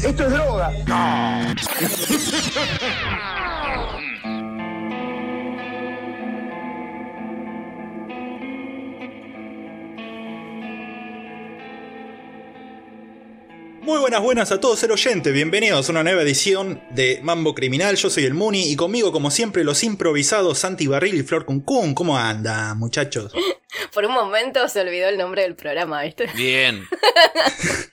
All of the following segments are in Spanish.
Esto es droga. Muy buenas, buenas a todos, ser oyente. Bienvenidos a una nueva edición de Mambo Criminal. Yo soy el Muni y conmigo, como siempre, los improvisados Santi Barril y Flor Cuncún. ¿Cómo anda, muchachos? Por un momento se olvidó el nombre del programa, ¿viste? Bien.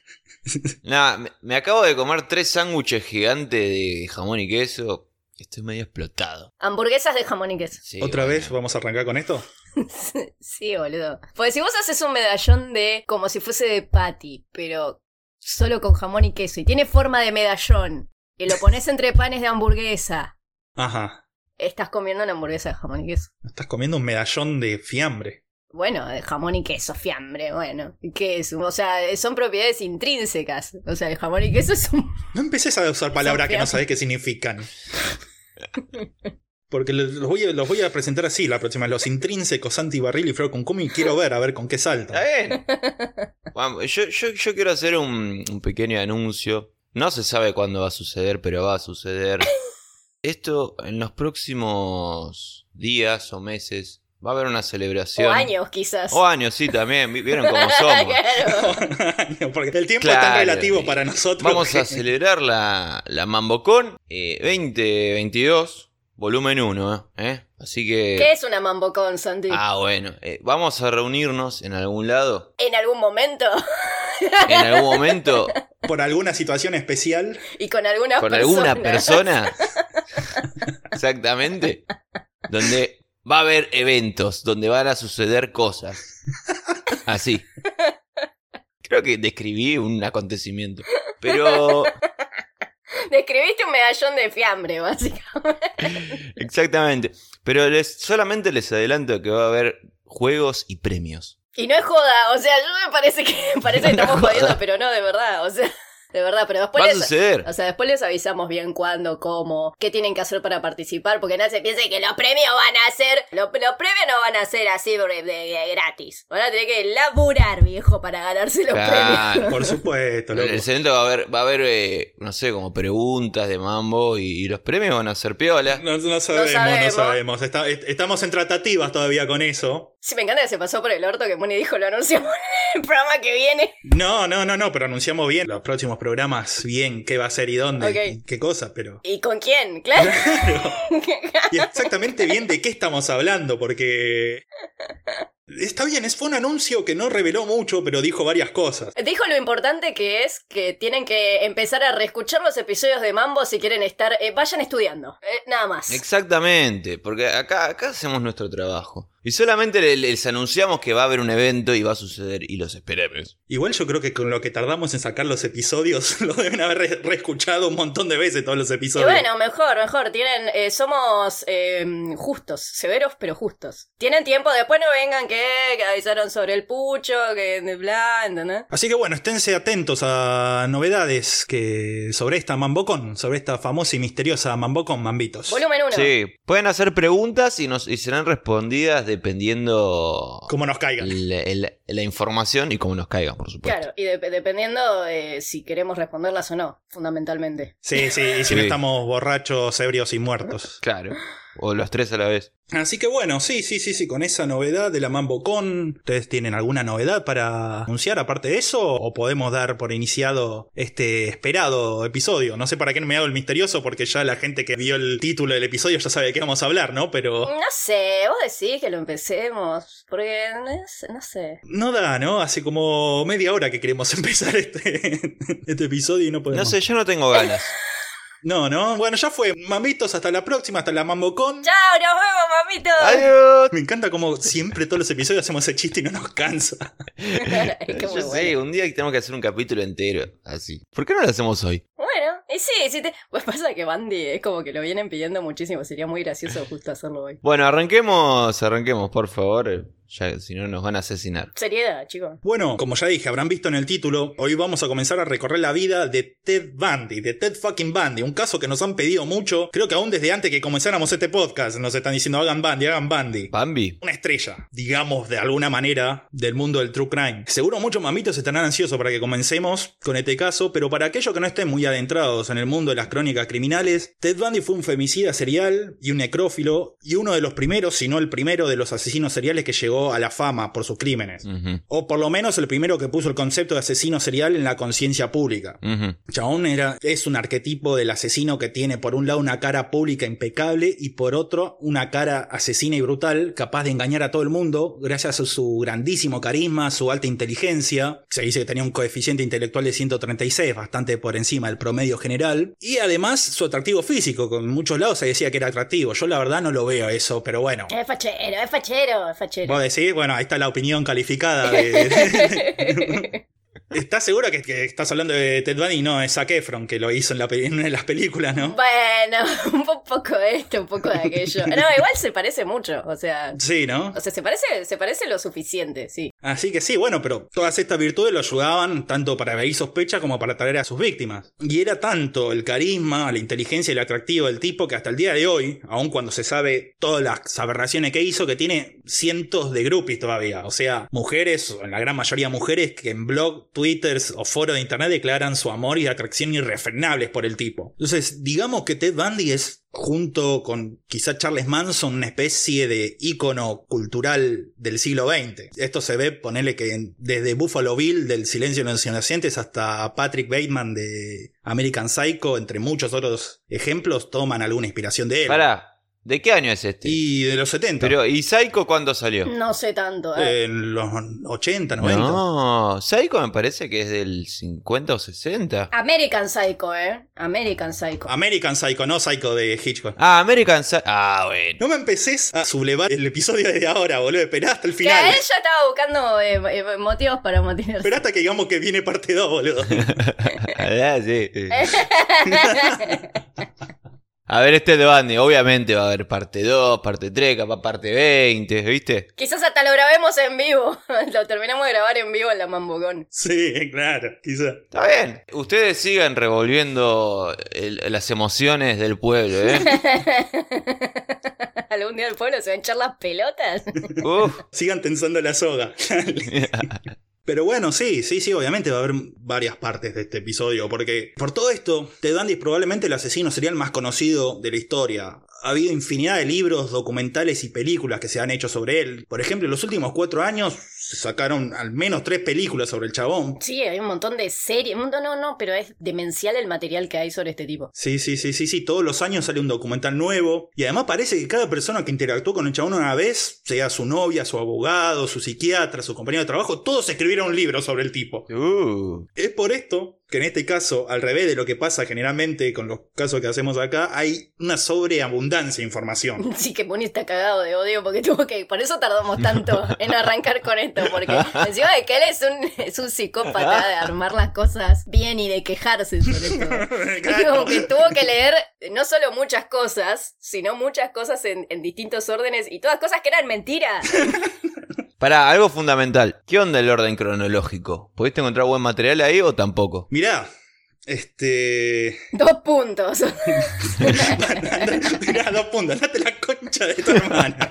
Nada, me, me acabo de comer tres sándwiches gigantes de jamón y queso. Estoy medio explotado. Hamburguesas de jamón y queso. Sí, ¿Otra bueno. vez vamos a arrancar con esto? sí, boludo. Pues si vos haces un medallón de como si fuese de patty, pero solo con jamón y queso, y tiene forma de medallón, y lo pones entre panes de hamburguesa, Ajá. estás comiendo una hamburguesa de jamón y queso. Estás comiendo un medallón de fiambre. Bueno, de jamón y queso, fiambre, bueno. ¿y ¿Qué es? O sea, son propiedades intrínsecas. O sea, el jamón y queso es un... No empecés a usar palabras que no sabés qué significan. Porque los voy, a, los voy a presentar así la próxima. Los intrínsecos Santi Barril y Flor Cuncún y quiero ver a ver con qué Está bien. Vamos, yo, yo, yo quiero hacer un, un pequeño anuncio. No se sabe cuándo va a suceder, pero va a suceder. Esto en los próximos días o meses va a haber una celebración. O años, quizás. O años, sí, también. Vi- ¿Vieron cómo somos? Claro. Porque el tiempo es tan relativo para nosotros. Vamos que- a celebrar la, la Mambocon eh, 2022, volumen 1. ¿eh? Así que... ¿Qué es una mambocón, Santi? Ah, bueno. eh, vamos a reunirnos en algún lado. En algún momento. En algún momento Por alguna situación especial. y con alguna con persona. alguna persona. Exactamente. Donde va a haber eventos, donde van a suceder cosas. Así. Creo que describí un acontecimiento. Pero... Describiste un medallón de fiambre, básicamente. Exactamente. Pero les, solamente les adelanto que va a haber juegos y premios. Y no es joda, o sea, yo me parece que parece que No estamos jodiendo, pero no, de verdad, o sea, de verdad, pero después Va a les, o sea, después les avisamos bien cuándo, cómo, qué tienen que hacer para participar, porque nadie se piense que los premios van a ser, los, los premios no van a ser así de, de- de gratis. Van a tener que laburar, viejo, para ganarse los Claro. premios. Por supuesto, En loco. el evento va a haber, va a haber eh, no sé, como preguntas de mambo y, y los premios van a ser piola. No, no sabemos, no sabemos. sabemos. Está- est- estamos en tratativas todavía con eso. Sí, me encanta que se pasó por el orto que Moni dijo, lo anunciamos en el programa que viene. No, no, no, no, pero anunciamos bien los próximos programas, bien qué va a ser y dónde, y qué cosa, pero... ¿Y con quién? Claro. Y exactamente bien de qué estamos hablando, porque... Está bien, es, fue un anuncio que no reveló mucho, pero dijo varias cosas. Dijo lo importante que es que tienen que empezar a reescuchar los episodios de Mambo si quieren estar. eh, vayan estudiando. eh, nada más. Exactamente, porque acá, acá hacemos nuestro trabajo. Y solamente le- les anunciamos que va a haber un evento y va a suceder y los esperemos. Igual yo creo que con lo que tardamos en sacar los episodios, lo deben haber re- reescuchado un montón de veces todos los Y episodios. bueno, mejor, mejor. Tienen, eh, somos eh, justos, severos pero justos. Tienen tiempo, después no vengan que, que avisaron sobre el pucho, que bla, ¿entendés? Así que bueno, esténse atentos a novedades que sobre esta Mambocon, sobre esta famosa y misteriosa Mambocon Mambitos. Volumen 1. Sí, pueden hacer preguntas y, nos, y serán respondidas dependiendo Como nos caigan. la, la- la información y cómo nos caigan, por supuesto. Claro, y de- dependiendo eh, si queremos responderlas o no, fundamentalmente. Sí, sí, y si Sí. no estamos borrachos, ebrios y muertos. Claro. O los tres a la vez. Así que bueno, sí, sí, sí, sí, con esa novedad de la MamboCon, ¿ustedes tienen alguna novedad para anunciar aparte de eso? ¿O podemos dar por iniciado este esperado episodio? No sé para qué me hago el misterioso, porque ya la gente que vio el título del episodio ya sabe de qué vamos a hablar, ¿no? Pero No sé, vos decís que lo empecemos, porque no sé- no sé. no da, ¿no? Hace como media hora que queremos empezar este, este episodio y no podemos. No sé, yo no tengo ganas. No, no, bueno, ya fue. Mamitos, hasta la próxima, hasta la MamboCon. ¡Chao, nos vemos, mamito! ¡Adiós! Me encanta como siempre todos los episodios hacemos ese chiste y no nos cansa. Es que muy Yo bueno. sé, un día tenemos que hacer un capítulo entero, así. ¿Por qué no lo hacemos hoy? Bueno, y sí, sí te... Pues pasa que Bandy es como que lo vienen pidiendo muchísimo, sería muy gracioso justo hacerlo hoy. Bueno, arranquemos, arranquemos, por favor. Ya, si no, nos van a asesinar. Seriedad, chicos. Bueno, como ya dije, habrán visto en el título, hoy vamos a comenzar a recorrer la vida de Ted Bundy, de Ted fucking Bundy, un caso que nos han pedido mucho, creo que aún desde antes que comenzáramos este podcast nos están diciendo hagan Bundy, hagan Bundy. Bambi. Una estrella, digamos de alguna manera, del mundo del true crime. Seguro muchos mamitos estarán ansiosos para que comencemos con este caso, pero para aquellos que no estén muy adentrados en el mundo de las crónicas criminales, Ted Bundy fue un femicida serial y un necrófilo, y uno de los primeros, si no el primero de los asesinos seriales que llegó a la fama por sus crímenes. O por lo menos el primero que puso el concepto de asesino serial en la conciencia pública. ujú. Chabón era, es un arquetipo del asesino que tiene por un lado una cara pública impecable y por otro una cara asesina y brutal, capaz de engañar a todo el mundo gracias a su grandísimo carisma, su alta inteligencia. Se dice que tenía un coeficiente intelectual de 136, bastante por encima del promedio general. Y además su atractivo físico, con muchos lados se decía que era atractivo. Yo la verdad no lo veo eso, pero bueno. Es fachero, es fachero, es fachero. Decís, bueno, ahí está la opinión calificada de... ¿Estás seguro que, que estás hablando de Ted Bundy? No, es Zac Efron que lo hizo en, la, en una de las películas, ¿no? Bueno, un po- poco de esto, un poco de aquello. No, igual se parece mucho, o sea... Sí, ¿no? O sea, se parece, se parece lo suficiente, sí. Así que sí, bueno, pero todas estas virtudes lo ayudaban tanto para evadir sospecha como para atraer a sus víctimas. Y era tanto el carisma, la inteligencia y el atractivo del tipo que hasta el día de hoy, aun cuando se sabe todas las aberraciones que hizo, que tiene cientos de groupies todavía. O sea, mujeres, en la gran mayoría mujeres, que en blog, twitters o foros de internet declaran su amor y atracción irrefrenables por el tipo. Entonces, digamos que Ted Bundy es junto con quizá Charles Manson, una especie de ícono cultural del siglo XX. Esto se ve, ponele que desde Buffalo Bill del Silencio de los Inocentes hasta Patrick Bateman de American Psycho, entre muchos otros ejemplos, toman alguna inspiración de él. Pará, ¿de qué año es este? Y de los 70. Pero, ¿y Psycho cuándo salió? No sé tanto, ¿eh? En los 80, 90. No, Psycho me parece que es del 50 o 60. American Psycho, ¿eh? American Psycho. American Psycho, no Psycho de Hitchcock. Ah, American Psycho. Ah, bueno. No me empecés a sublevar el episodio desde ahora, boludo. Esperá hasta el Que final. él ya estaba buscando eh, eh, motivos para motivarse. Esperá hasta que digamos que viene parte 2, boludo. Ah, sí, sí. A ver, este de Bandy, obviamente va a haber parte 2, parte 3, capaz parte 20, ¿viste? Quizás hasta lo grabemos en vivo. lo terminamos de grabar en vivo en la Mambogón. Sí, claro, quizá. Está bien. Ustedes sigan revolviendo el- las emociones del pueblo, ¿eh? ¿Algún día el pueblo se va a hinchar las pelotas? Uf. Sigan tensando la soga. Pero bueno, sí, sí, sí, obviamente va a haber varias partes de este episodio, porque por todo esto, Ted Bundy probablemente el asesino serial más conocido de la historia. Ha habido infinidad de libros, documentales y películas que se han hecho sobre él. Por ejemplo, en los últimos cuatro años sacaron al menos tres películas sobre el chabón. Sí, hay un montón de series. un montón- No, no, pero es demencial el material que hay sobre este tipo. Sí, sí, sí, sí, sí, todos los años sale un documental nuevo. Y además parece que cada persona que interactuó con el chabón una vez, sea su novia, su abogado, su psiquiatra, su compañero de trabajo, todos escribieron un libro sobre el tipo. Uh. Es por esto que en este caso, al revés de lo que pasa generalmente con los casos que hacemos acá, hay una sobreabundancia de información. Sí que Muni está cagado de odio porque tuvo que. Por eso tardamos tanto en arrancar con esto. Porque encima de que él es un, es un psicópata de armar las cosas bien y de quejarse sobre todo. Claro. como que tuvo que leer no solo muchas cosas, sino muchas cosas en, en distintos órdenes y todas cosas que eran mentiras. Para algo fundamental. ¿Qué onda el orden cronológico? ¿Pudiste encontrar buen material ahí o tampoco? Mirá, este. Dos puntos. Mirá, dos puntos, date la concha de tu hermana.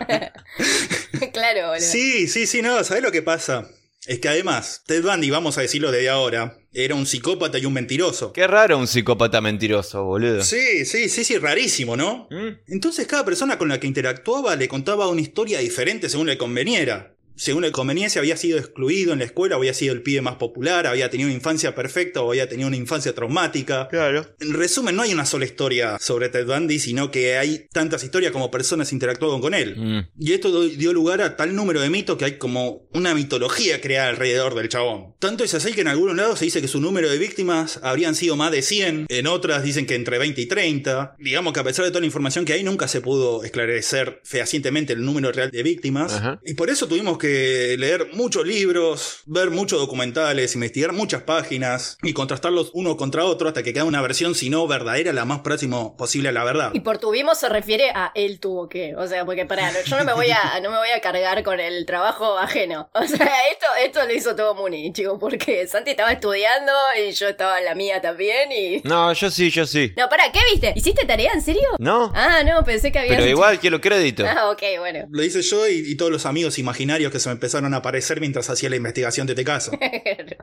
claro, boludo. Sí, sí, sí, no, ¿sabes lo que pasa? Es que además, Ted Bundy, vamos a decirlo desde ahora, era un psicópata y un mentiroso. Qué raro un psicópata mentiroso, boludo. Sí, sí, sí, sí, rarísimo, ¿no? ¿Mm? Entonces cada persona con la que interactuaba le contaba una historia diferente según le conveniera. Según le conveniencia había sido excluido en la escuela, había sido el pibe más popular, había tenido una infancia perfecta o había tenido una infancia traumática. Claro. En resumen, no hay una sola historia sobre Ted Bundy, sino que hay tantas historias como personas interactuaban con él. Mm. Y esto dio lugar a tal número de mitos que hay como una mitología creada alrededor del chabón. Tanto es así que en algunos lados se dice que su número de víctimas habrían sido más de 100, en otras dicen que entre 20 y 30. Digamos que a pesar de toda la información que hay, nunca se pudo esclarecer fehacientemente el número real de víctimas. Ajá. Y por eso tuvimos que que leer muchos libros, ver muchos documentales, investigar muchas páginas y contrastarlos uno contra otro hasta que queda una versión, si no verdadera, la más próximo posible a la verdad. Y por tuvimos se refiere a él tuvo que. O sea, porque para, yo no me voy a, no me voy a cargar con el trabajo ajeno. O sea, esto, esto lo hizo todo Muni, chicos, porque Santi estaba estudiando y yo estaba en la mía también y. No, yo sí, yo sí. No, para, ¿qué viste? ¿Hiciste tarea en serio? ¿No? Ah, no, pensé que había. Pero igual quiero crédito. Ah, ok, bueno. Lo hice yo y, y todos los amigos imaginarios que se me empezaron a aparecer mientras hacía la investigación de este caso.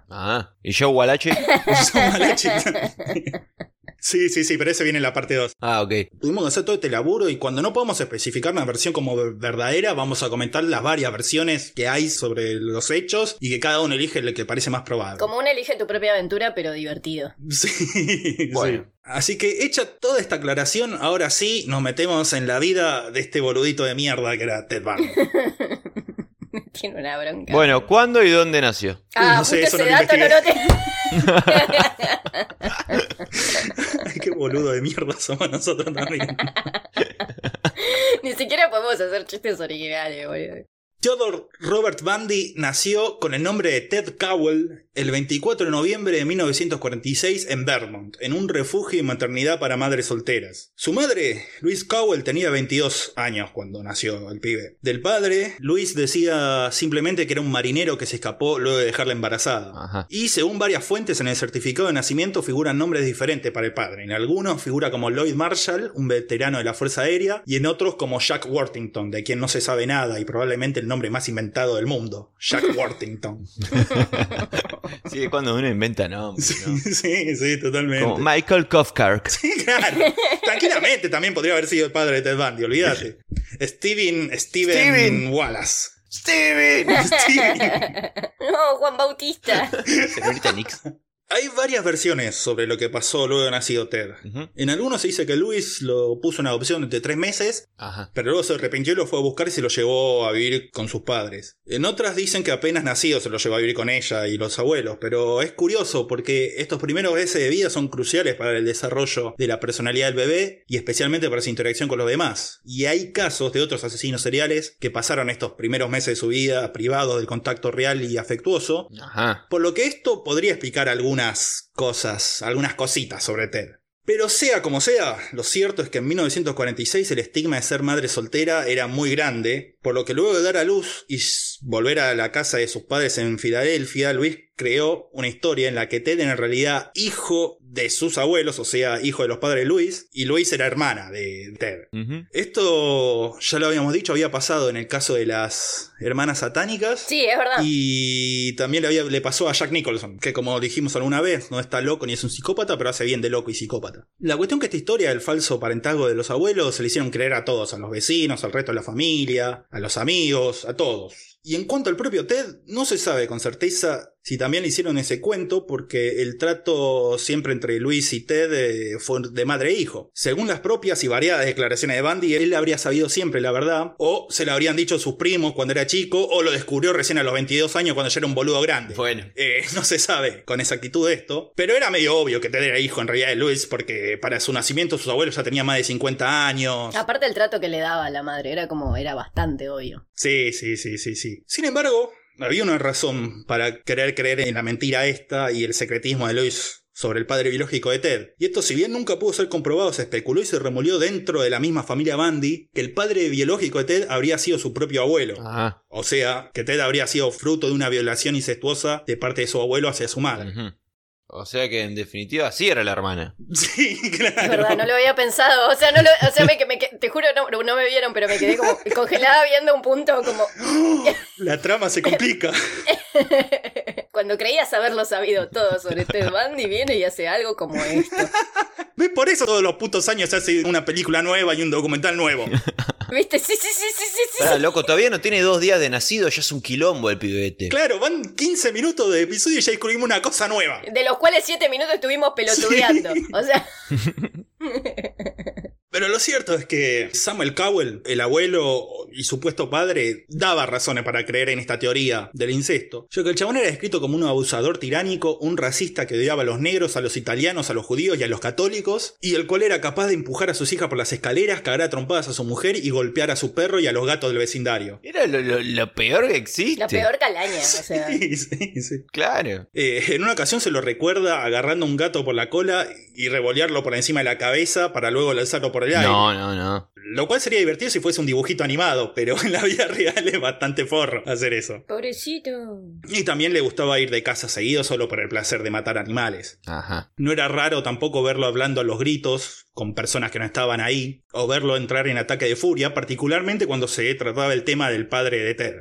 Ah, ¿y yo, malachi. Sí, sí, sí, pero ese viene en la parte 2. Ah, ok. Tuvimos que hacer todo este laburo y cuando no podemos especificar una versión como verdadera, vamos a comentar las varias versiones que hay sobre los hechos y que cada uno elige el que parece más probable. Como un elige tu propia aventura, pero divertido. Sí, Bueno. sí. Así que hecha toda esta aclaración, ahora sí nos metemos en la vida de este boludito de mierda que era Ted Bundy. Tiene una bronca. Bueno, ¿cuándo y dónde nació? ah, no sé, eso ese no lo dato no lo tengo. Ay, qué boludo de mierda somos nosotros también. Ni siquiera podemos hacer chistes originales, boludo. Theodore Robert Bundy nació con el nombre de Ted Cowell el 24 de noviembre de 1946 en Vermont, en un refugio y maternidad para madres solteras. Su madre, Louise Cowell, tenía 22 años cuando nació el pibe. Del padre, Louise decía simplemente que era un marinero que se escapó luego de dejarla embarazada. Ajá. Y según varias fuentes en el certificado de nacimiento figuran nombres diferentes para el padre. En algunos figura como Lloyd Marshall, un veterano de la Fuerza Aérea, y en otros como Jack Worthington, de quien no se sabe nada y probablemente el nombre más inventado del mundo. Jack Worthington. Sí, es cuando uno inventa nombres, ¿no? sí, sí, totalmente. Como Michael Kofkark. Sí, claro. Tranquilamente también podría haber sido el padre de Ted Bundy, olvídate. Steven, Steven, Steven. Wallace. ¡Steven! Steven. No, Juan Bautista. Señorita Nix. Hay varias versiones sobre lo que pasó luego de nacido Ted. En algunos se dice que Luis lo puso en adopción de tres meses, Ajá. pero luego se arrepintió y lo fue a buscar y se lo llevó a vivir con sus padres. En otras dicen que apenas nacido se lo llevó a vivir con ella y los abuelos, pero es curioso porque estos primeros meses de vida son cruciales para el desarrollo de la personalidad del bebé y especialmente para su interacción con los demás. Y hay casos de otros asesinos seriales que pasaron estos primeros meses de su vida privados del contacto real y afectuoso, Ajá. por lo que esto podría explicar algunas cosas, algunas cositas sobre Ted. Pero sea como sea, lo cierto es que en 1946 el estigma de ser madre soltera era muy grande, por lo que luego de dar a luz y volver a la casa de sus padres en Filadelfia, Luis creó una historia en la que Ted era en realidad hijo de sus abuelos, o sea, hijo de los padres de Luis, y Luis era hermana de Ted. Esto, ya lo habíamos dicho, había pasado en el caso de las hermanas satánicas. Sí, es verdad. Y también le, había- le pasó a Jack Nicholson, que como dijimos alguna vez, no está loco ni es un psicópata, pero hace bien de loco y psicópata. La cuestión que esta historia del falso parentazgo de los abuelos se le hicieron creer a todos, a los vecinos, al resto de la familia, a los amigos, a todos. Y en cuanto al propio Ted, no se sabe con certeza si también le hicieron ese cuento, porque el trato siempre entre Luis y Ted eh, fue de madre e hijo. Según las propias y variadas declaraciones de Bundy, él habría sabido siempre la verdad, o se lo habrían dicho sus primos cuando era chico, o lo descubrió recién a los 22 años cuando ya era un boludo grande. Bueno. Eh, no se sabe con exactitud esto, pero era medio obvio que Ted era hijo en realidad de Luis, porque para su nacimiento sus abuelos ya tenían más de 50 años. Aparte el trato que le daba a la madre, era como, era bastante obvio. Sí, sí, sí, sí, sí. Sin embargo, había una razón para querer creer en la mentira esta y el secretismo de Lois sobre el padre biológico de Ted. Y esto, si bien nunca pudo ser comprobado, se especuló y se remolió dentro de la misma familia Bundy que el padre biológico de Ted habría sido su propio abuelo. Ajá. O sea, que Ted habría sido fruto de una violación incestuosa de parte de su abuelo hacia su madre. O sea que en definitiva sí era la hermana. Sí, claro. Es verdad, no lo había pensado. O sea, no lo, o sea me, me- te juro, no, no me vieron, pero me quedé como congelada viendo un punto como... La trama se complica. Cuando creías haberlo sabido todo sobre Ted Bundy, viene y hace algo como esto. ¿Ves? Por eso todos los putos años se hace una película nueva y un documental nuevo. ¿Viste? Sí, sí, sí, sí, sí, sí. Pará, loco, todavía no tiene dos días de nacido, ya es un quilombo el pibete. Claro, van 15 minutos de episodio y ya descubrimos una cosa nueva. De los cuales siete minutos estuvimos pelotudeando. O sea, Pero lo cierto es que Samuel Cowell, el abuelo y supuesto padre, daba razones para creer en esta teoría del incesto, ya que el chabón era descrito como un abusador tiránico, un racista que odiaba a los negros, a los italianos, a los judíos y a los católicos, y el cual era capaz de empujar a sus hijas por las escaleras, cagar a trompadas a su mujer y golpear a su perro y a los gatos del vecindario. Era lo, lo- lo peor que existe. La peor calaña, o sea. Sí, sí, sí. Claro. Eh, en una ocasión se lo recuerda agarrando un gato por la cola y revolearlo por encima de la cabeza para luego lanzarlo por aire. No, no, no. Lo cual sería divertido si fuese un dibujito animado, pero en la vida real es bastante forro hacer eso. Pobrecito. Y también le gustaba ir de casa seguido solo por el placer de matar animales. Ajá. No era raro tampoco verlo hablando a los gritos con personas que no estaban ahí, o verlo entrar en ataque de furia, particularmente cuando se trataba el tema del padre de Ted.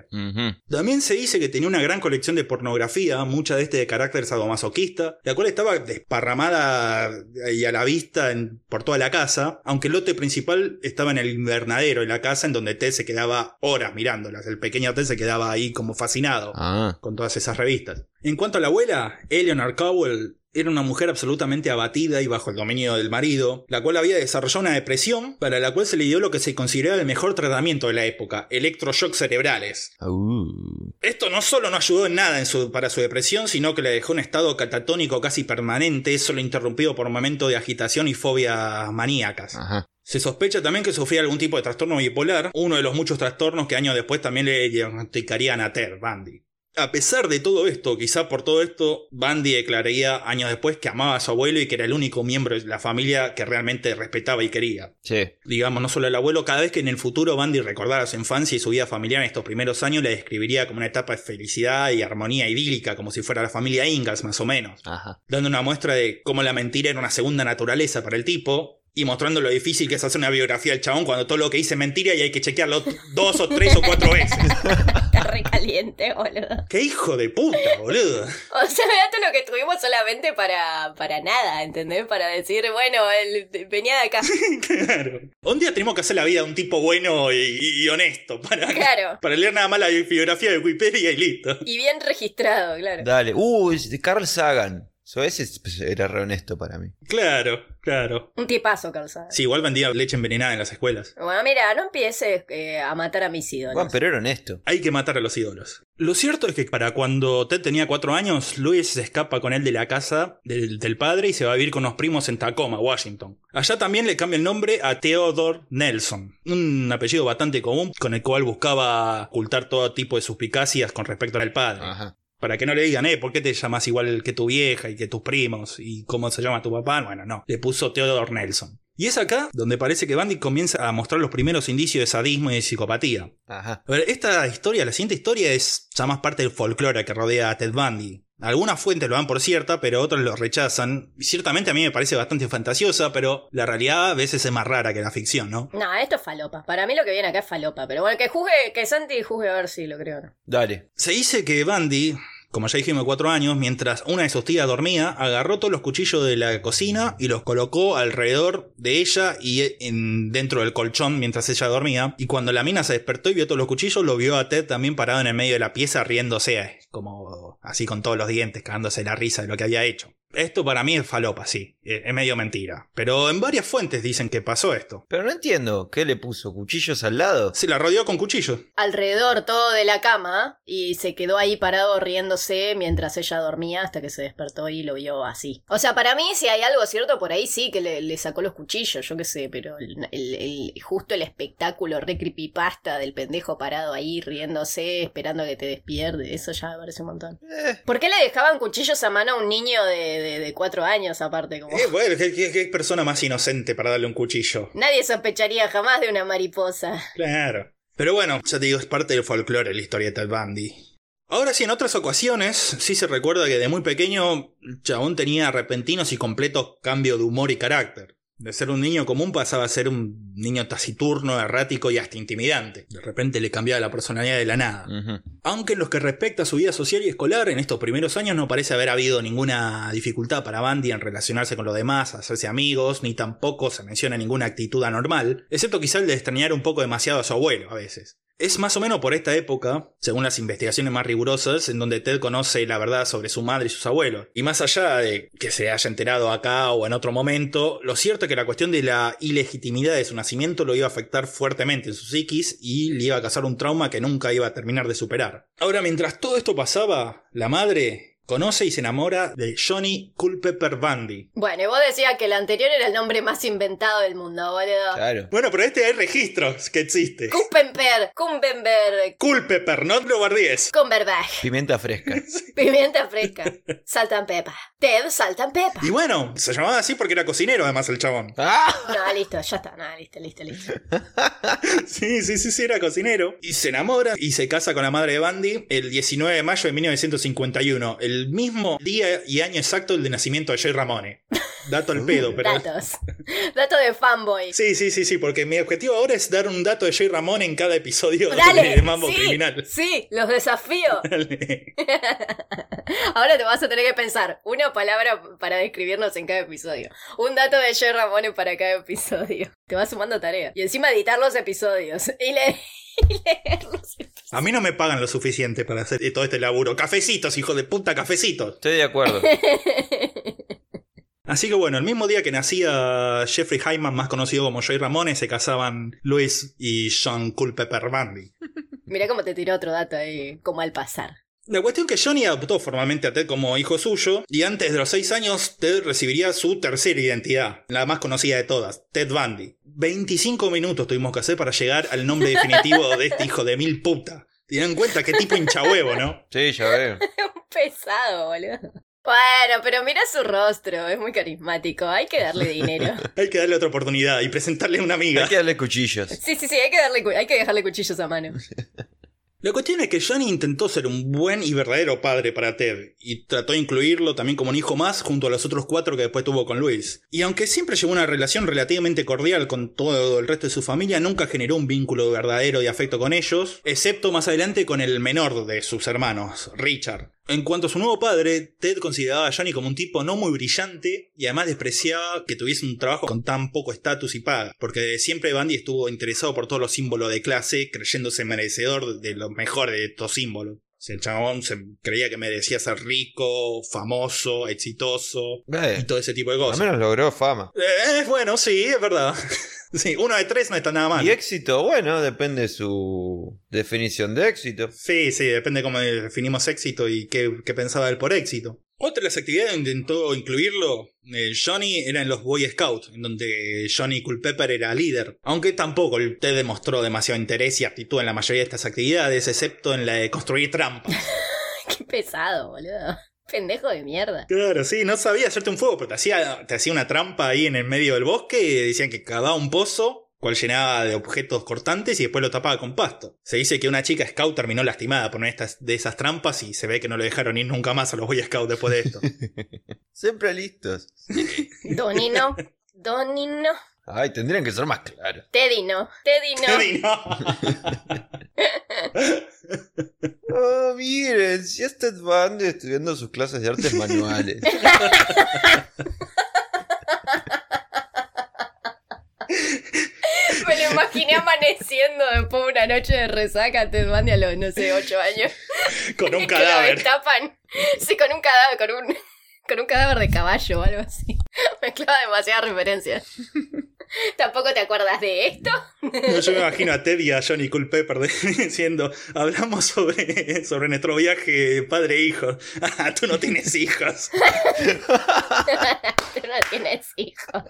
También se dice que tenía una gran colección de pornografía, mucha de este de carácter sadomasoquista, la cual estaba desparramada y a la vista en- por toda la casa, aunque el lote principal estaba en el invernadero de la casa en donde Ted se quedaba horas mirándolas. El pequeño Ted se quedaba ahí como fascinado Ah. con todas esas revistas. En cuanto a la abuela, Eleanor Cowell era una mujer absolutamente abatida y bajo el dominio del marido, la cual había desarrollado una depresión para la cual se le dio lo que se consideraba el mejor tratamiento de la época, electroshocks cerebrales. Uh. Esto no solo no ayudó en nada en su- para su depresión, sino que le dejó en estado catatónico casi permanente, solo interrumpido por momentos de agitación y fobias maníacas. Ajá. Se sospecha también que sufría algún tipo de trastorno bipolar, uno de los muchos trastornos que años después también le diagnosticarían a Ted Bundy. A pesar de todo esto, quizá por todo esto, Bundy declararía años después que amaba a su abuelo y que era el único miembro de la familia que realmente respetaba y quería. Sí. Digamos, no solo el abuelo, cada vez que en el futuro Bundy recordara su infancia y su vida familiar en estos primeros años, la describiría como una etapa de felicidad y armonía idílica, como si fuera la familia Ingalls más o menos Ajá. dando una muestra de cómo la mentira era una segunda naturaleza para el tipo y mostrando lo difícil que es hacer una biografía del chabón cuando todo lo que dice es mentira y hay que chequearlo dos o tres o cuatro veces. Está re caliente, boludo. ¡Qué hijo de puta, boludo! O sea, mirá todo lo que tuvimos solamente para, para nada, ¿entendés? Para decir, bueno, él venía de acá. Claro. Un día tenemos que hacer la vida de un tipo bueno y, y- y honesto para, Claro. para leer nada más la biografía de Wikipedia y listo. Y bien registrado, claro. Dale. Uh, Carl Sagan. So, ese es- era re honesto para mí. Claro, claro. Un tipazo, Sagan. Sí, igual vendía leche envenenada en las escuelas. Bueno, mira, no empieces eh, a matar a mis ídolos. Bueno, pero era honesto. Hay que matar a los ídolos. Lo cierto es que para cuando Ted tenía cuatro años, Louis se escapa con él de la casa del, del padre y se va a vivir con unos primos en Tacoma, Washington. Allá también le cambia el nombre a Theodore Nelson, un apellido bastante común con el cual buscaba ocultar todo tipo de suspicacias con respecto al padre. Ajá. Para que no le digan, eh, ¿por qué te llamas igual que tu vieja y que tus primos? ¿Y cómo se llama tu papá? Bueno, no. Le puso Theodore Nelson. Y es acá donde parece que Bundy comienza a mostrar los primeros indicios de sadismo y de psicopatía. Ajá. A ver, esta historia, la siguiente historia es ya más parte del folclore que rodea a Ted Bundy. Algunas fuentes lo dan por cierta, pero otras lo rechazan. Y ciertamente a mí me parece bastante fantasiosa, pero la realidad a veces es más rara que la ficción, ¿no? No, esto es falopa. Para mí lo que viene acá es falopa. Pero bueno, que juzgue, que Santi juzgue a ver si lo creo o no. Dale. Se dice que Bundy, como ya dijimos, cuatro años, mientras una de sus tías dormía, agarró todos los cuchillos de la cocina y los colocó alrededor de ella y en, dentro del colchón mientras ella dormía. Y cuando la mina se despertó y vio todos los cuchillos, lo vio a Ted también parado en el medio de la pieza riéndose, eh, como así con todos los dientes, cagándose la risa de lo que había hecho. Esto para mí es falopa, sí, eh, es medio mentira. Pero en varias fuentes dicen que pasó esto. Pero no entiendo. ¿Qué le puso? ¿Cuchillos al lado? Se la rodeó con cuchillos. Alrededor todo de la cama y se quedó ahí parado riéndose mientras ella dormía hasta que se despertó y lo vio así. O sea, para mí si hay algo cierto por ahí sí que le, le sacó los cuchillos, yo qué sé, pero el, el- el- justo el espectáculo re creepypasta del pendejo parado ahí riéndose, esperando a que te despierte, eso ya me parece un montón. Eh, ¿Por qué le dejaban cuchillos a mano a un niño de, de, de cuatro años aparte? Como... Eh, bueno, ¿qué, qué- qué persona más inocente para darle un cuchillo? Nadie sospecharía jamás de una mariposa. Claro. Pero bueno, ya te digo, es parte del folclore la historia de Ted Bundy. Ahora sí, en otras ocasiones, sí se recuerda que de muy pequeño, chabón tenía repentinos y completos cambios de humor y carácter. De ser un niño común pasaba a ser un niño taciturno, errático y hasta intimidante. De repente le cambiaba la personalidad de la nada. Aunque en lo que respecta a su vida social y escolar, en estos primeros años no parece haber habido ninguna dificultad para Bandy en relacionarse con los demás, hacerse amigos, ni tampoco se menciona ninguna actitud anormal, excepto quizá el de extrañar un poco demasiado a su abuelo a veces. Es más o menos por esta época, según las investigaciones más rigurosas, en donde Ted conoce la verdad sobre su madre y sus abuelos. Y más allá de que se haya enterado acá o en otro momento, lo cierto que la cuestión de la ilegitimidad de su nacimiento lo iba a afectar fuertemente en su psiquis y le iba a causar un trauma que nunca iba a terminar de superar. Ahora, mientras todo esto pasaba, la madre Conoce y se enamora de Johnny Culpepper Bundy. Bueno, y vos decías que el anterior era el nombre más inventado del mundo, boludo. Claro. Bueno, pero este hay registros que existe. Kumpenper, Kumpenberg, Culpepper, no lo guardies. Cumberbatch, Pimienta fresca. pimienta fresca, salt and pepper. Ted, salt and pepper. Y bueno, se llamaba así porque era cocinero además el chabón. ¡Ah! No, listo, ya está, no, listo, listo, listo. Sí, sí, sí, sí, era cocinero. Y se enamora y se casa con la madre de Bundy el 19 de mayo de 1951. El mismo día y año exacto del de nacimiento de Jay Ramone. Dato al pedo, pero... Datos. Datos de fanboy. Sí, sí, sí, sí, porque mi objetivo ahora es dar un dato de Jay Ramone en cada episodio Dale, de Mambo sí, Criminal. sí, los desafío. Dale. Ahora te vas a tener que pensar una palabra para describirnos en cada episodio. Un dato de Joy Ramone para cada episodio. Te vas sumando tarea. Y encima editar los episodios. Y leer, y leer los episodios. A mí no me pagan lo suficiente para hacer todo este laburo. Cafecitos, hijo de puta, cafecitos. Estoy de acuerdo. Así que bueno, el mismo día que nacía Jeffrey Hyman, más conocido como Joy Ramone, se casaban Louis y John Culpepper Bundy. Mirá cómo te tiró otro dato ahí, como al pasar. La cuestión que Johnny adoptó formalmente a Ted como hijo suyo, y antes de los seis años, Ted recibiría su tercera identidad, la más conocida de todas, Ted Bundy. 25 minutos tuvimos que hacer para llegar al nombre definitivo de este hijo de mil puta. Tienen en cuenta qué tipo hinchahuevo, ¿no? Sí, ya veo. Pesado, boludo. Bueno, pero mira su rostro, es muy carismático, hay que darle dinero. Hay que darle otra oportunidad y presentarle a una amiga. Hay que darle cuchillos. Sí, sí, sí, hay que, darle, cu- hay que dejarle cuchillos a mano. La cuestión es que Johnny intentó ser un buen y verdadero padre para Ted, y trató de incluirlo también como un hijo más junto a los otros cuatro que después tuvo con Luis. Y aunque siempre llevó una relación relativamente cordial con todo el resto de su familia, nunca generó un vínculo verdadero de afecto con ellos, excepto más adelante con el menor de sus hermanos, Richard. En cuanto a su nuevo padre, Ted consideraba a Johnny como un tipo no muy brillante y además despreciaba que tuviese un trabajo con tan poco estatus y paga, porque siempre Bundy estuvo interesado por todos los símbolos de clase, creyéndose merecedor de lo mejor de estos símbolos. O sea, el chabón se creía que merecía ser rico, famoso, exitoso y Eh, todo ese tipo de al cosas. menos logró fama. Eh, bueno, sí, es verdad. sí, uno de tres no está nada mal. Y éxito, bueno, depende de su definición de éxito. Sí, sí, depende cómo definimos éxito y qué, qué pensaba él por éxito. Otra de las actividades que intentó incluirlo eh, Johnny era en los Boy Scouts, en donde Johnny Culpepper era líder. Aunque tampoco el Ted demostró demasiado interés y aptitud en la mayoría de estas actividades, excepto en la de construir trampas. Qué pesado, boludo. Pendejo de mierda. Claro, sí, no sabía hacerte un fuego, pero te hacía, te hacía una trampa ahí en el medio del bosque y decían que cavaba un pozo, cual llenaba de objetos cortantes y después lo tapaba con pasto. Se dice que una chica scout terminó lastimada por una de, estas, de esas trampas y se ve que no le dejaron ir nunca más a los Boy Scouts después de esto. Siempre listos. Donino. Donino. Ay, tendrían que ser más claros. Tedino. Tedino. Teddy, no. Oh, miren, si es Ted Bundy estudiando sus clases de artes manuales. Me lo imaginé amaneciendo después de una noche de resaca a Ted Bundy a los, no sé, 8 años. Con un Que lo cadáver. destapan. Sí, con un cadáver, con un, con un cadáver de caballo o algo así. Mezclaba demasiadas referencias. ¿Tampoco te acuerdas de esto? No, yo me imagino a Ted y a Johnny Culpepper diciendo, hablamos sobre, sobre nuestro viaje padre-hijo. Ah, tú no tienes hijos. Tú no tienes hijos.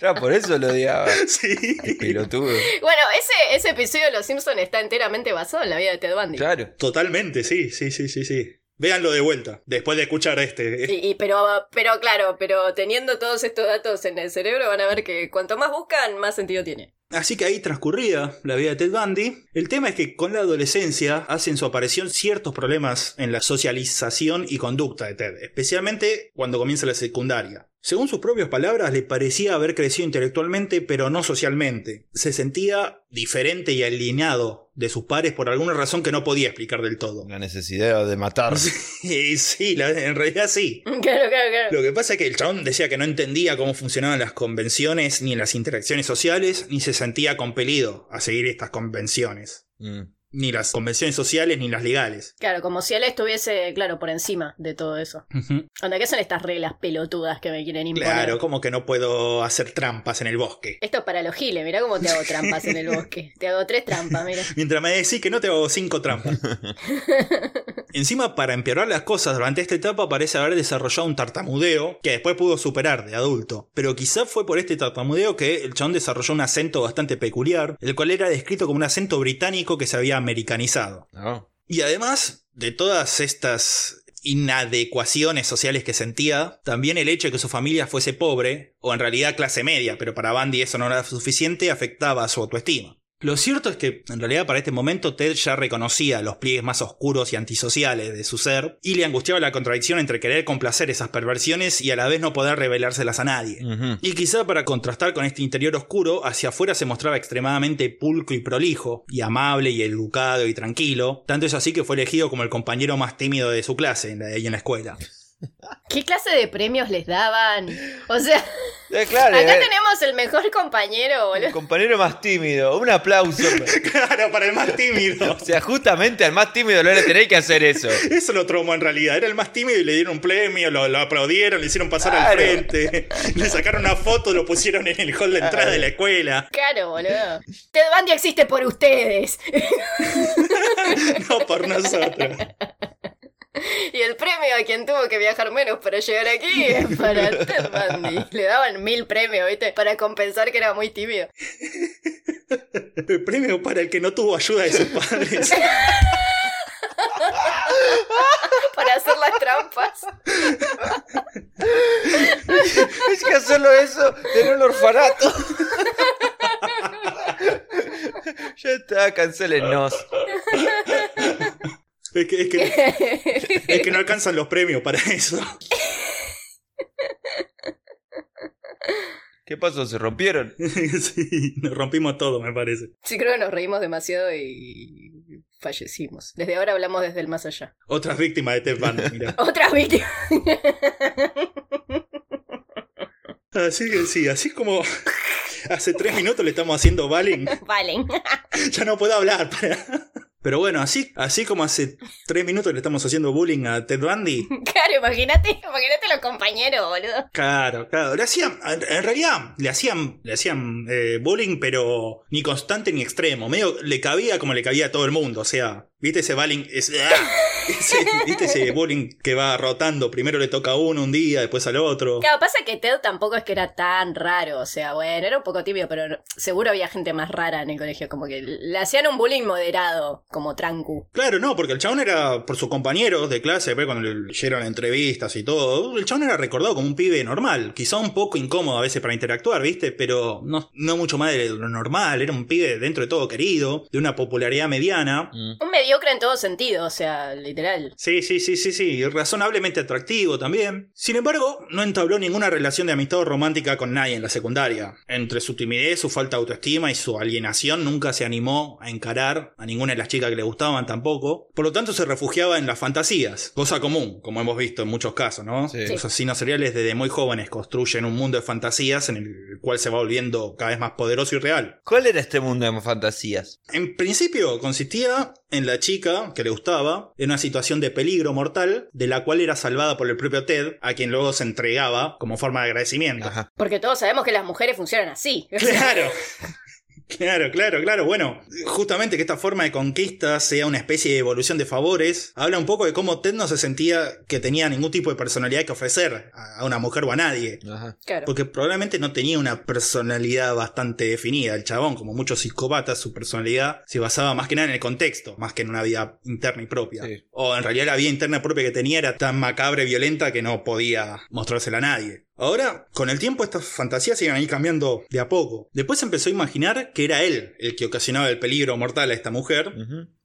Ya, por eso lo odiaba. Sí. Pelotudo. Bueno, ese, ese episodio de Los Simpsons está enteramente basado en la vida de Ted Bundy. Claro. Totalmente, sí, sí, sí, sí, sí. Véanlo de vuelta, después de escuchar este. Y, y- pero, pero claro, pero teniendo todos estos datos en el cerebro van a ver que cuanto más buscan, más sentido tiene. Así que ahí transcurrida la vida de Ted Bundy, el tema es que con la adolescencia hacen su aparición ciertos problemas en la socialización y conducta de Ted, especialmente cuando comienza la secundaria. Según sus propias palabras, le parecía haber crecido intelectualmente, pero no socialmente. Se sentía diferente y alienado de sus pares por alguna razón que no podía explicar del todo. La necesidad de matar. Y sí, la- en realidad sí. Claro, claro, claro. Lo que pasa es que el chabón decía que no entendía cómo funcionaban las convenciones ni las interacciones sociales, ni se sentía compelido a seguir estas convenciones. Mm. Ni las convenciones sociales ni las legales. Claro, como si él estuviese, claro, por encima de todo eso. Anda, ¿qué son estas reglas pelotudas que me quieren imponer? Claro, como que no puedo hacer trampas en el bosque. Esto es para los giles, mirá cómo te hago trampas en el bosque. Te hago tres trampas, mira. Mientras me decís que no te hago cinco trampas. Encima, para empeorar las cosas, durante esta etapa parece haber desarrollado un tartamudeo que después pudo superar de adulto. Pero quizá fue por este tartamudeo que el chabón desarrolló un acento bastante peculiar, el cual era descrito como un acento británico que se había americanizado. No. Y además de todas estas inadecuaciones sociales que sentía, también el hecho de que su familia fuese pobre, o en realidad clase media, pero para Bandy eso no era suficiente, afectaba a su autoestima. Lo cierto es que, en realidad, para este momento, Ted ya reconocía los pliegues más oscuros y antisociales de su ser, y le angustiaba la contradicción entre querer complacer esas perversiones y a la vez no poder revelárselas a nadie. Y quizá para contrastar con este interior oscuro, hacia afuera se mostraba extremadamente pulcro y prolijo, y amable y educado y tranquilo, tanto es así que fue elegido como el compañero más tímido de su clase en la, en la escuela. ¿Qué clase de premios les daban? O sea, Eh, claro, acá eh, tenemos el mejor compañero, el boludo. compañero más tímido. Un aplauso. claro, para el más tímido. O sea, justamente al más tímido le tenéis que hacer eso. Eso lo traumó en realidad. Era el más tímido y le dieron un premio, lo, lo aplaudieron, le hicieron pasar al frente, le sacaron una foto, lo pusieron en el hall de entrada de la escuela. Claro, boludo. Ted Bundy existe por ustedes. No por nosotros. Y el premio a quien tuvo que viajar menos para llegar aquí es para Ted Bundy. Le daban mil premios, ¿viste? Para compensar que era muy tímido. El premio para el que no tuvo ayuda de sus padres. Para hacer las trampas. Es que hacerlo eso en un orfanato. ya está, cancélennos. Es que, es que, es que no alcanzan los premios para eso. ¿Qué pasó? ¿Se rompieron? Sí, nos rompimos todo, me parece. Sí, creo que nos reímos demasiado y fallecimos. Desde ahora hablamos desde el más allá. Otras víctimas de Ted Bundy, mira. Otras víctimas. Así que sí, así como hace tres minutos le estamos haciendo bullying, Valen. ya no puedo hablar. para- Pero bueno, así, así como hace tres minutos le estamos haciendo bullying a Ted Bundy. Claro, imagínate, imagínate los compañeros, boludo. Claro, claro. Le hacían, en realidad, le hacían, le hacían eh, bullying, pero ni constante ni extremo. Medio le cabía como le cabía a todo el mundo. O sea, ¿viste ese bullying? Ese, ¡ah! Ese- ¿Viste ese bullying que va rotando? Primero le toca a uno un día, después al otro. Claro, pasa que Ted tampoco es que era tan raro, o sea, bueno, era un poco tímido, pero seguro había gente más rara en el colegio, como que le hacían un bullying moderado, como trancu. Claro, no, porque el chabón era por sus compañeros de clase, cuando le leyeron entrevistas y todo, el chabón era recordado como un pibe normal, quizá un poco incómodo a veces para interactuar, ¿viste? Pero no, no mucho más de lo normal, era un pibe dentro de todo querido, de una popularidad mediana. Mm. Un mediocre en todo sentido, o sea, literal. Sí, sí, sí, sí, sí, y razonablemente atractivo también. Sin embargo, no entabló ninguna relación de amistad o romántica con nadie en la secundaria. Entre su timidez, su falta de autoestima y su alienación, nunca se animó a encarar a ninguna de las chicas que le gustaban tampoco. Por lo tanto, se refugiaba en las fantasías, cosa común, como hemos visto en muchos casos, ¿no? Sí. Los asesinos seriales desde muy jóvenes construyen un mundo de fantasías en el cual se va volviendo cada vez más poderoso y real. ¿Cuál era este mundo de fantasías? En principio consistía en la chica que le gustaba en una situación de peligro mortal de la cual era salvada por el propio Ted, a quien luego se entregaba como forma de agradecimiento. Ajá. Porque todos sabemos que las mujeres funcionan así. Claro. Claro, claro, claro. Bueno, justamente que esta forma de conquista sea una especie de evolución de favores, habla un poco de cómo Ted no se sentía que tenía ningún tipo de personalidad que ofrecer a una mujer o a nadie. Ajá. Claro. Porque probablemente no tenía una personalidad bastante definida. El chabón, como muchos psicópatas, su personalidad se basaba más que nada en el contexto, más que en una vida interna y propia. Sí. O en realidad la vida interna propia que tenía era tan macabra y violenta que no podía mostrársela a nadie. Ahora, con el tiempo estas fantasías iban a ir cambiando de a poco. Después empezó a imaginar que era él el que ocasionaba el peligro mortal a esta mujer.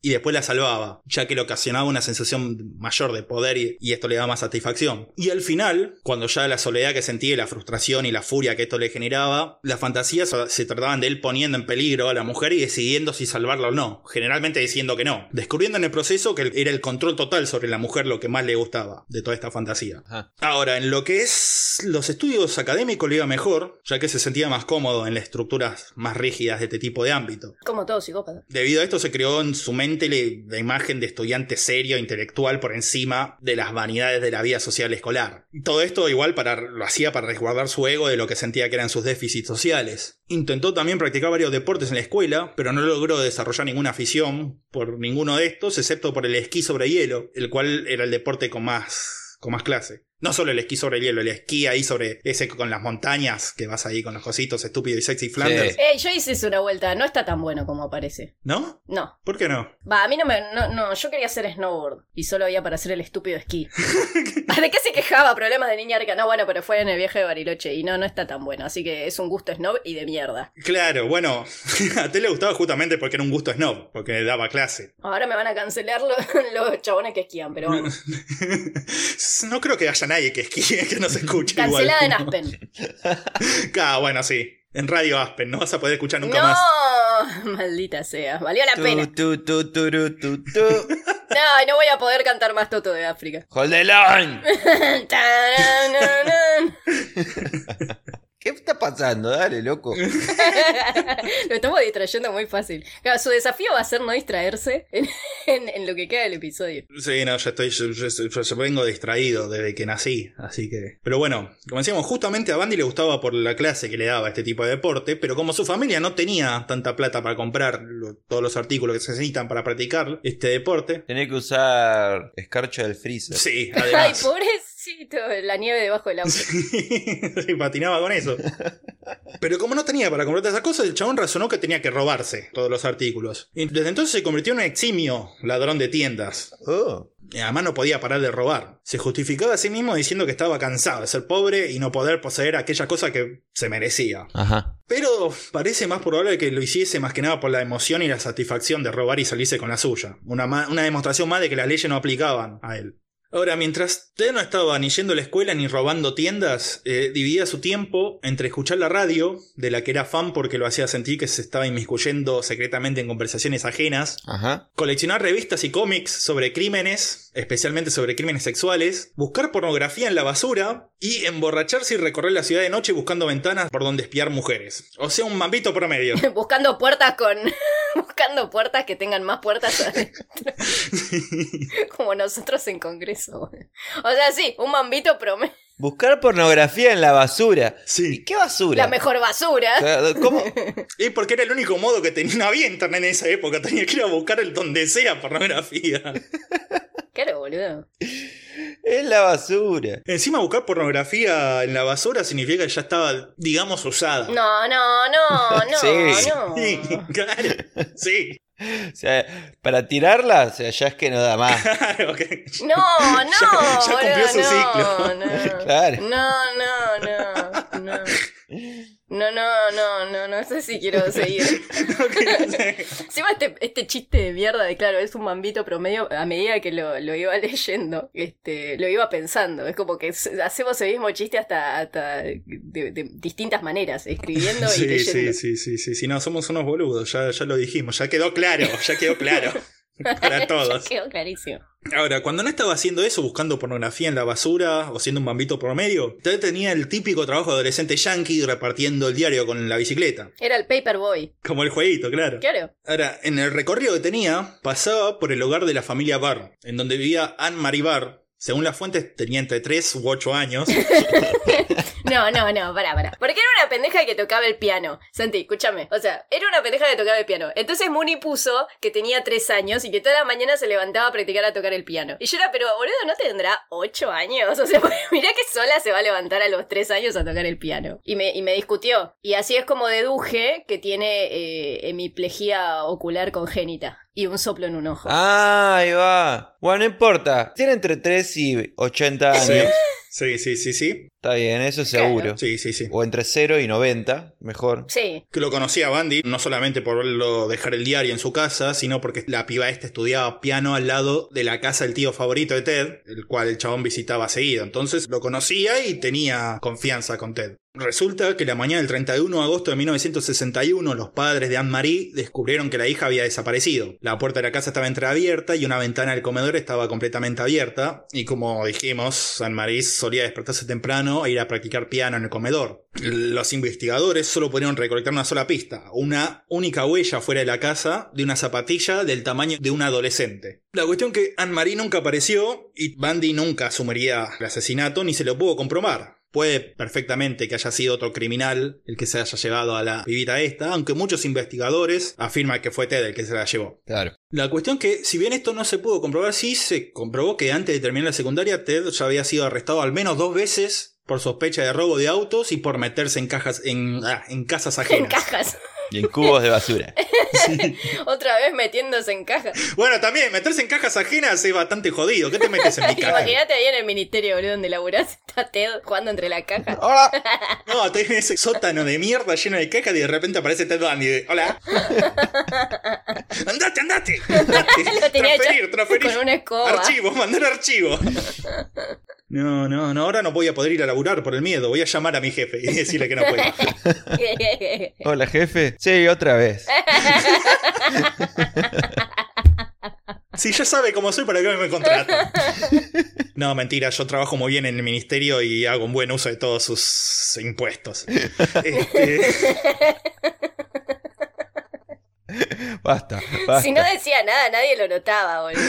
Y después la salvaba, ya que le ocasionaba una sensación mayor de poder y, y esto le daba más satisfacción. Y al final, cuando ya la soledad que sentía, y la frustración y la furia que esto le generaba, las fantasías se trataban de él poniendo en peligro a la mujer y decidiendo si salvarla o no, generalmente diciendo que no, descubriendo en el proceso que era el control total sobre la mujer lo que más le gustaba de toda esta fantasía. Ajá. Ahora, en lo que es los estudios académicos le iba mejor, ya que se sentía más cómodo en las estructuras más rígidas de este tipo de ámbito. Como todo psicópata. Debido a esto se creó en su mente la imagen de estudiante serio, intelectual, por encima de las vanidades de la vida social escolar. Todo esto igual para, lo hacía para resguardar su ego de lo que sentía que eran sus déficits sociales. Intentó también practicar varios deportes en la escuela, pero no logró desarrollar ninguna afición por ninguno de estos, excepto por el esquí sobre hielo, el cual era el deporte con más, con más clase. No solo el esquí sobre hielo, el esquí ahí sobre ese con las montañas, que vas ahí con los cositos estúpido y sexy Flanders. Ey, yo hice eso una vuelta, no está tan bueno como parece. ¿No? No. ¿Por qué no? Va, a mí no me. No, no, yo quería hacer snowboard. Y solo había para hacer el estúpido esquí. ¿De qué se quejaba? Problemas de niña arca. No, bueno, pero fue en el viaje de Bariloche. Y no, no está tan bueno. Así que es un gusto snob y de mierda. Claro, bueno, a te le gustaba justamente porque era un gusto snob, porque daba clase. Ahora me van a cancelar los, los chabones que esquían, pero bueno. no creo que haya nadie que esquíe que no se escuche Cancelada en. Aspen. Ah, bueno, sí. En Radio Aspen, no vas a poder escuchar nunca no, más. maldita sea. Valió la pena. Tu, tu, tu, turu, tu, tu. No, no voy a poder cantar más Toto de África. Hold the line. ¿Qué está pasando? Dale, loco. Lo estamos distrayendo muy fácil. Claro, su desafío va a ser no distraerse en, en- en lo que queda del episodio. Sí, no, ya estoy, yo, yo- yo- yo vengo distraído desde que nací, así que... Pero bueno, como decíamos, justamente a Bandy le gustaba por la clase que le daba este tipo de deporte, pero como su familia no tenía tanta plata para comprar lo- todos los artículos que se necesitan para practicar este deporte, Tenía que usar escarcha del freezer. sí, Ay, además... pobrecito, la nieve debajo del auto. Sí, patinaba con eso. Pero como no tenía para comprar esas cosas, el chabón razonó que tenía que robarse todos los artículos. Y desde entonces se convirtió en un eximio ladrón de tiendas. Oh. Y además no podía parar de robar. Se justificaba a sí mismo diciendo que estaba cansado de ser pobre y no poder poseer aquella cosa que se merecía. Ajá. Pero parece más probable que lo hiciese más que nada por la emoción y la satisfacción de robar y salirse con la suya. Una demostración más de que las leyes no aplicaban a él. Ahora, mientras Ted no estaba ni yendo a la escuela ni robando tiendas, eh, dividía su tiempo entre escuchar la radio, de la que era fan porque lo hacía sentir que se estaba inmiscuyendo secretamente en conversaciones ajenas, Ajá. coleccionar revistas y cómics sobre crímenes, especialmente sobre crímenes sexuales, buscar pornografía en la basura y emborracharse y recorrer la ciudad de noche buscando ventanas por donde espiar mujeres. O sea, un mambito promedio. Buscando puertas con. Buscando puertas que tengan más puertas adentro. Como nosotros en Congreso. O sea, sí, un mambito promedio. Buscar pornografía en la basura. ¿Y Sí. qué basura? La mejor basura. ¿Cómo? Y porque era el único modo que tenía, no había internet en esa época, tenía que ir a buscar el donde sea pornografía. Claro, boludo. Es la basura. Encima buscar pornografía en la basura significa que ya estaba, digamos, usada. No, no, no, no, Sí. no. Sí, claro. Sí, O sea, para tirarla, o sea, ya es que no da más. claro. No, no, Ya- ya cumplió boludo, su no, ciclo. No, Claro. no, no, no, no. No, no, no, no, no sé si quiero seguir. Encima este, este chiste de mierda de claro, es un mambito promedio, a medida que lo, lo iba leyendo, este, lo iba pensando. Es como que hacemos el mismo chiste hasta, hasta de, de distintas maneras, escribiendo y leyendo. sí, sí, sí, sí, sí, no, somos unos boludos, ya, ya lo dijimos, ya quedó claro, ya quedó claro. Para todos. Quedó clarísimo. Ahora, cuando no estaba haciendo eso, buscando pornografía en la basura o siendo un bambito promedio, usted tenía el típico trabajo de adolescente yankee repartiendo el diario con la bicicleta. Era el Paperboy. Como el jueguito, claro. Claro. Ahora, en el recorrido que tenía, pasaba por el hogar de la familia Barr, en donde vivía Anne-Marie Barr. Según las fuentes, tenía entre 3 u 8 años. No, no, no, pará, pará. Porque era una pendeja que tocaba el piano. Santi, escúchame. O sea, era una pendeja que tocaba el piano. Entonces Mooney puso que tenía tres años y que toda la mañana se levantaba a practicar a tocar el piano. Y yo era, pero boludo, ¿no tendrá ocho años? O sea, mirá que sola se va a levantar a los tres años a tocar el piano. Y me, y me discutió. Y así es como deduje que tiene eh, hemiplegia ocular congénita. Y un soplo en un ojo. Ah, ahí va. Bueno, no importa. Tiene entre 3 y 80 años. Sí, sí, sí, sí, sí. Está bien, eso seguro. Sí, sí, sí. O entre 0 y 90, mejor. Sí. Que lo conocía a Bandy, no solamente por verlo dejar el diario en su casa, sino porque la piba esta estudiaba piano al lado de la casa del tío favorito de Ted, el cual el chabón visitaba seguido. Entonces lo conocía y tenía confianza con Ted. Resulta que la mañana del 31 de agosto de 1961 los padres de Anne-Marie descubrieron que la hija había desaparecido. La puerta de la casa estaba entreabierta y una ventana del comedor estaba completamente abierta. Y como dijimos, Anne-Marie solía despertarse temprano e ir a practicar piano en el comedor. Los investigadores solo pudieron recolectar una sola pista, una única huella fuera de la casa de una zapatilla del tamaño de un adolescente. La cuestión que Anne-Marie nunca apareció y Bandy nunca asumiría el asesinato ni se lo pudo comprobar. Puede perfectamente que haya sido otro criminal el que se haya llevado a la pibita esta, aunque muchos investigadores afirman que fue Ted el que se la llevó. Claro. La cuestión que, si bien esto no se pudo comprobar, sí se comprobó que antes de terminar la secundaria, Ted ya había sido arrestado al menos dos veces por sospecha de robo de autos y por meterse en cajas en, ah, en casas En ajenas. cajas. Y en cubos de basura. Otra vez metiéndose en cajas. Bueno, también meterse en cajas ajenas es bastante jodido. ¿Qué te metes en mi caja? Imagínate ahí en el ministerio, boludo, donde laburás. Está Ted jugando entre las cajas. ¡Hola! No, tenés ese sótano de mierda lleno de cajas y de repente aparece Ted Bundy. de, Hola. andate, andate. andate. Lo tenía transferir, hecho transferir. con una escoba. Archivo, mandar archivo. No, no, no, ahora no voy a poder ir a laburar por el miedo. Voy a llamar a mi jefe y decirle que no puedo. Hola, jefe. Sí, otra vez. Si ya sabe cómo soy, ¿para qué me contrata? No, mentira, yo trabajo muy bien en el ministerio y hago un buen uso de todos sus impuestos. Este, Basta, basta. si no decía nada, nadie lo notaba, boludo.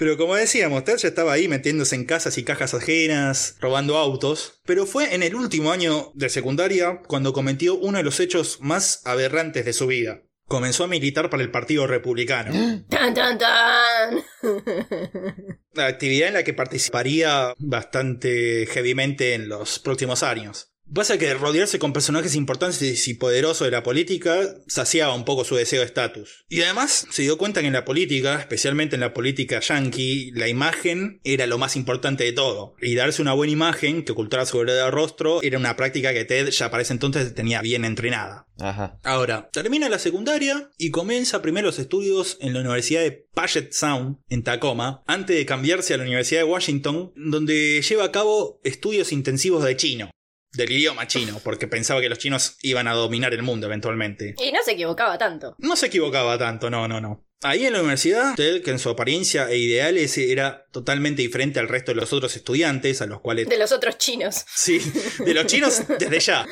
Pero como decíamos, Ted ya estaba ahí metiéndose en casas y cajas ajenas, robando autos. Pero fue en el último año de secundaria cuando cometió uno de los hechos más aberrantes de su vida. Comenzó a militar para el Partido Republicano. Tan, tan, tan. La actividad en la que participaría bastante heavymente en los próximos años. Pasa que rodearse con personajes importantes y poderosos de la política saciaba un poco su deseo de estatus. Y además se dio cuenta que en la política, especialmente en la política yankee, la imagen era lo más importante de todo. Y darse una buena imagen que ocultara su verdadero rostro era una práctica que Ted ya para ese entonces tenía bien entrenada. Ajá. Ahora, termina la secundaria y comienza primero los estudios en la Universidad de Puget Sound, en Tacoma, antes de cambiarse a la Universidad de Washington, donde lleva a cabo estudios intensivos de chino. Del idioma chino, porque pensaba que los chinos iban a dominar el mundo eventualmente. Y no se equivocaba tanto. No se equivocaba tanto, no, no, no. Ahí en la universidad, Ted, que en su apariencia e ideales era totalmente diferente al resto de los otros estudiantes, a los cuales... De los otros chinos. Sí, de los chinos desde ya.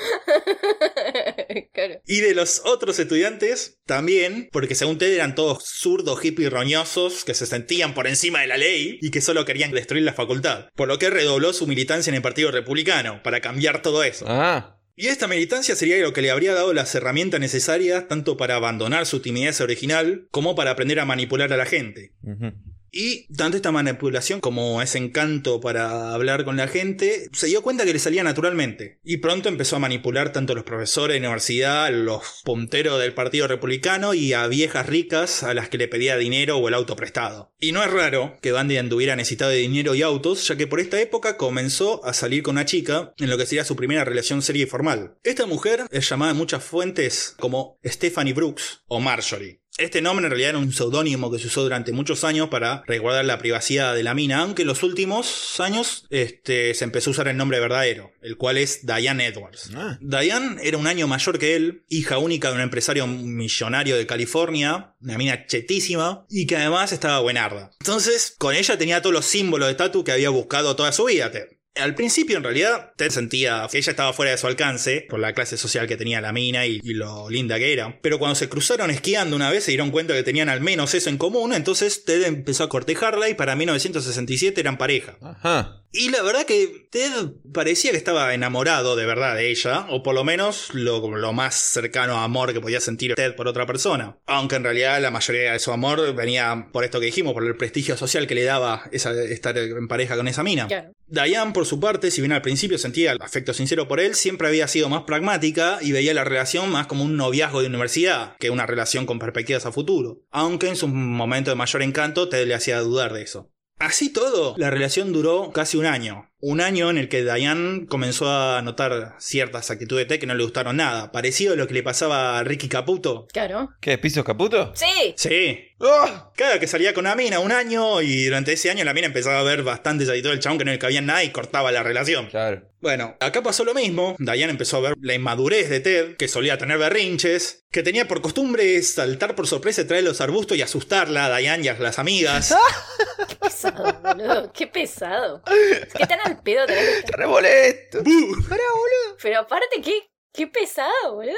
claro. Y de los otros estudiantes también, porque según Ted eran todos zurdos, hippies, roñosos, que se sentían por encima de la ley y que solo querían destruir la facultad. Por lo que redobló su militancia en el Partido Republicano, para cambiar todo eso. Ah. Y esta militancia sería lo que le habría dado las herramientas necesarias tanto para abandonar su timidez original como para aprender a manipular a la gente. Y tanto esta manipulación como ese encanto para hablar con la gente, se dio cuenta que le salía naturalmente. Y pronto empezó a manipular tanto a los profesores de universidad, los punteros del Partido Republicano y a viejas ricas a las que le pedía dinero o el auto prestado. Y no es raro que Bandy anduviera necesitado de dinero y autos, ya que por esta época comenzó a salir con una chica en lo que sería su primera relación seria y formal. Esta mujer es llamada en muchas fuentes como Stephanie Brooks o Marjorie. Este nombre en realidad era un seudónimo que se usó durante muchos años para resguardar la privacidad de la mina, aunque en los últimos años este, se empezó a usar el nombre verdadero, el cual es Diane Edwards. Ah. Diane era un año mayor que él, hija única de un empresario millonario de California, una mina chetísima, y que además estaba buenarda. Entonces, con ella tenía todos los símbolos de tatu que había buscado toda su vida. Al principio, en realidad, Ted sentía que ella estaba fuera de su alcance por la clase social que tenía la mina y, y lo linda que era. Pero cuando se cruzaron esquiando una vez se dieron cuenta que tenían al menos eso en común, entonces Ted empezó a cortejarla y para 1967 eran pareja. Ajá. Y la verdad que Ted parecía que estaba enamorado de verdad de ella, o por lo menos lo, lo más cercano a amor que podía sentir Ted por otra persona. Aunque en realidad la mayoría de su amor venía por esto que dijimos, por el prestigio social que le daba esa, estar en pareja con esa mina. Claro. Diane, por su parte, si bien al principio sentía el afecto sincero por él, siempre había sido más pragmática y veía la relación más como un noviazgo de universidad que una relación con perspectivas a futuro. Aunque en su momento de mayor encanto, Ted le hacía dudar de eso. Así todo, la relación duró casi un año. Un año en el que Diane comenzó a notar ciertas actitudes de Ted que no le gustaron nada. Parecido a lo que le pasaba a Ricky Caputo. Claro. ¿Qué? ¿Piso Caputo? Sí. Sí. ¡Ah! Cada que salía con una mina un año y durante ese año la mina empezaba a ver bastantes actitudes del chabón que no le cabían nada y cortaba la relación. Claro. Bueno, acá pasó lo mismo. Diane empezó a ver la inmadurez de Ted, que solía tener berrinches, que tenía por costumbre saltar por sorpresa y traer los arbustos y asustarla a Diane y a las amigas. Qué pesado, boludo. Qué pesado. Qué tan al pedo tenés. Pero aparte, qué, qué pesado, boludo.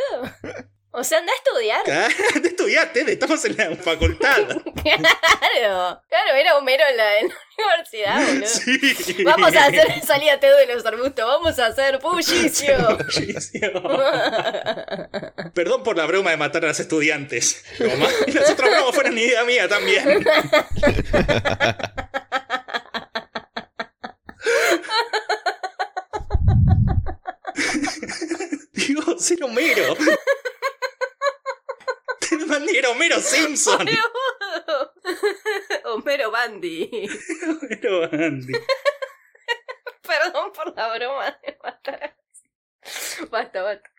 O sea, anda a estudiar. Claro, estudiaste, estamos en la facultad. Claro. Claro, era Homero en la, en la universidad, boludo. Sí. Vamos a hacer salida Teo de los arbustos. Vamos a hacer bullicio. Perdón por la broma de matar a los estudiantes. Las otras bromas fueron idea mía también. Dios, era Homero. Te mandé era Homero Simpson. Homero Bandy. Homero Andy. Perdón por la broma de matar. Basta, basta.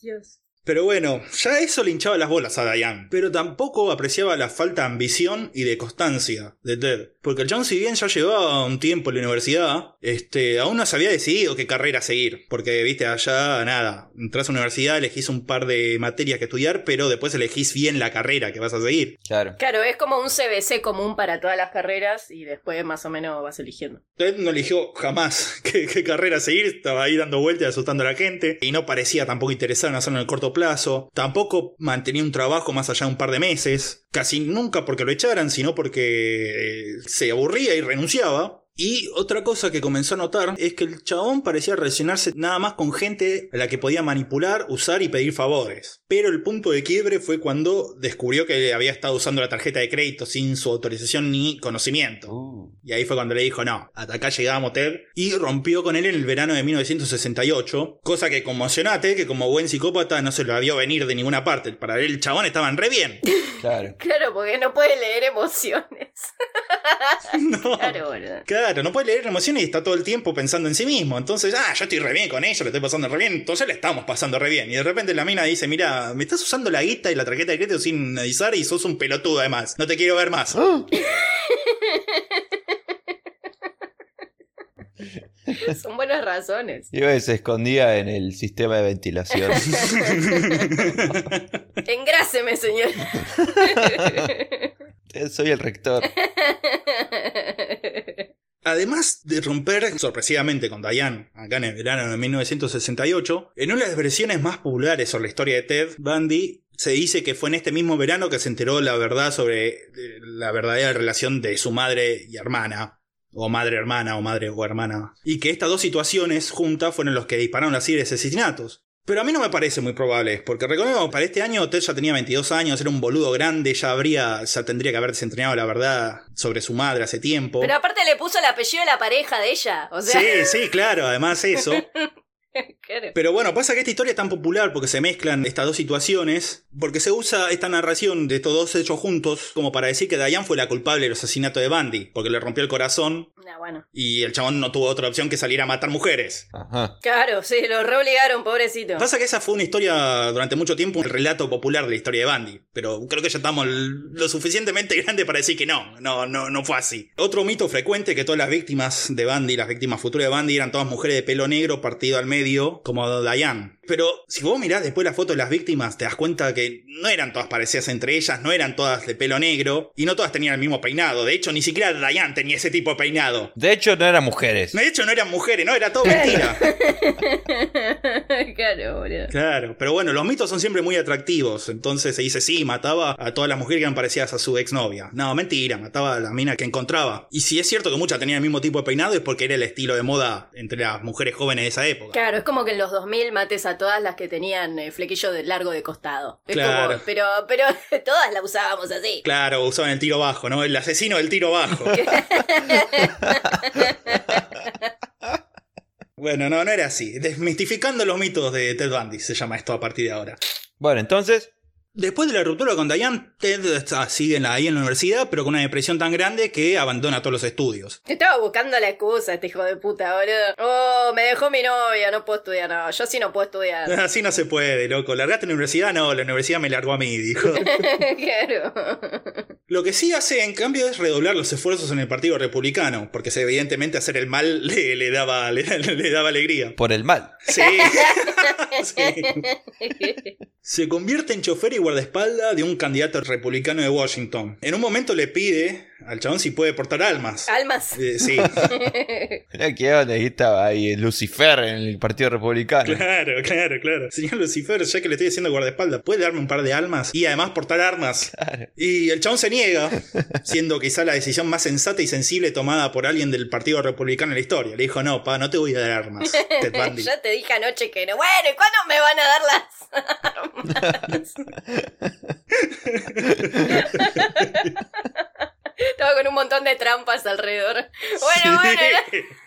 Dios. Pero bueno, ya eso le hinchaba las bolas a Diane. Pero tampoco apreciaba la falta de ambición y de constancia de Ted. Porque el John, si bien ya llevaba un tiempo en la universidad, este, aún no se había decidido qué carrera seguir. Porque, viste, allá nada. Entras a la universidad, elegís un par de materias que estudiar, pero después elegís bien la carrera que vas a seguir. Claro. Claro, es como un CBC común para todas las carreras y después más o menos vas eligiendo. Ted no eligió jamás qué, qué carrera seguir, estaba ahí dando vueltas, asustando a la gente, y no parecía tampoco interesado en hacerlo en el corto plazo. Tampoco mantenía un trabajo más allá de un par de meses, casi nunca porque lo echaran, sino porque eh, se aburría y renunciaba. Y otra cosa que comenzó a notar es que el chabón parecía relacionarse nada más con gente a la que podía manipular, usar y pedir favores. Pero el punto de quiebre fue cuando descubrió que había estado usando la tarjeta de crédito sin su autorización ni conocimiento. Uh. Y ahí fue cuando le dijo, no, hasta acá llegamos Ted. Y rompió con él en el verano de 1968. Cosa que conmocionate, que como buen psicópata no se lo vio venir de ninguna parte. Para él el chabón estaban re bien. Claro. Claro, porque no puede leer emociones. No. Claro, boludo. Claro, no puede leer emociones y está todo el tiempo pensando en sí mismo. Entonces, ah, yo estoy re bien con ella, le estoy pasando re bien. Entonces le estamos pasando re bien. Y de repente la mina dice, mira, me estás usando la guita y la tarjeta de crédito sin avisar y sos un pelotudo además. No te quiero ver más. Son buenas razones. Y hoy se escondía en el sistema de ventilación. Engráseme, señor. Soy el rector. Además de romper sorpresivamente con Diane, acá en el verano de 1968, en una de las versiones más populares sobre la historia de Ted Bundy, se dice que fue en este mismo verano que se enteró la verdad sobre eh, la verdadera relación de su madre y hermana, o madre hermana, o madre o hermana, y que estas dos situaciones juntas fueron los que dispararon las series de asesinatos. Pero a mí no me parece muy probable, porque recordemos, para este año Ted ya tenía 22 años, era un boludo grande, ya habría, ya tendría que haber desentrañado la verdad sobre su madre hace tiempo. Pero aparte le puso el apellido de la pareja de ella. O sea, Sí, sí, claro, además eso. Pero bueno, pasa que esta historia es tan popular porque se mezclan estas dos situaciones, porque se usa esta narración de estos dos hechos juntos como para decir que Diane fue la culpable del asesinato de Bundy, porque le rompió el corazón Ah, bueno. y el chabón no tuvo otra opción que salir a matar mujeres. Ajá. Claro, sí, lo reobligaron, pobrecito. Pasa que esa fue una historia durante mucho tiempo, un relato popular de la historia de Bundy, pero creo que ya estamos lo suficientemente grande para decir que no, no, no, no fue así. Otro mito frecuente que todas las víctimas de Bundy, las víctimas futuras de Bundy, eran todas mujeres de pelo negro partido al medio, como Diane. Pero si vos mirás después la foto de las víctimas, te das cuenta que no eran todas parecidas entre ellas, no eran todas de pelo negro, y no todas tenían el mismo peinado. De hecho, ni siquiera Diane tenía ese tipo de peinado. De hecho, no eran mujeres. De hecho, no eran mujeres, no, era todo mentira. claro, boludo. Claro, pero bueno, los mitos son siempre muy atractivos. Entonces se dice, sí, mataba a todas las mujeres que eran parecidas a su exnovia. No, mentira, mataba a la mina que encontraba. Y si es cierto que muchas tenían el mismo tipo de peinado, es porque era el estilo de moda entre las mujeres jóvenes de esa época. Claro, es como que en los 2000 mates a todas las que tenían eh, flequillo de largo de costado. Es Claro. como, pero, pero todas la usábamos así. Claro, usaban el tiro bajo, ¿no? El asesino del tiro bajo. bueno, no, no era así. Desmistificando los mitos de Ted Bundy se llama esto a partir de ahora. Bueno, entonces, Después de la ruptura con Diane, Ted está- sigue en la- ahí en la universidad, pero con una depresión tan grande que abandona todos los estudios. Estaba buscando la excusa, este hijo de puta, boludo. Oh, me dejó mi novia, no puedo estudiar, no. Yo sí no puedo estudiar. Así no se puede, loco. ¿Largaste la universidad? No, la universidad me largó a mí, dijo. claro. Lo que sí hace, en cambio, es redoblar los esfuerzos en el Partido Republicano, porque evidentemente hacer el mal le, le daba, le, le daba alegría. Por el mal. Sí. Sí. Se convierte en chofer y guardaespaldas de un candidato republicano de Washington. En un momento le pide al chabón si puede portar almas. Almas. Eh, sí, Mirá que onda, ahí estaba ahí Lucifer en el Partido Republicano. claro, claro, claro. Señor Lucifer, ya que le estoy diciendo guardaespaldas, ¿puede darme un par de almas? Y además portar armas. Y el chabón se niega, siendo quizá la decisión más sensata y sensible tomada por alguien del Partido Republicano en la historia. Le dijo, no, pa, no te voy a dar armas. Ted Bundy. ya te dije anoche que no. Bueno, ¿y cuándo me van a dar las armas? Estaba con un montón de trampas alrededor. Bueno, Sí. bueno.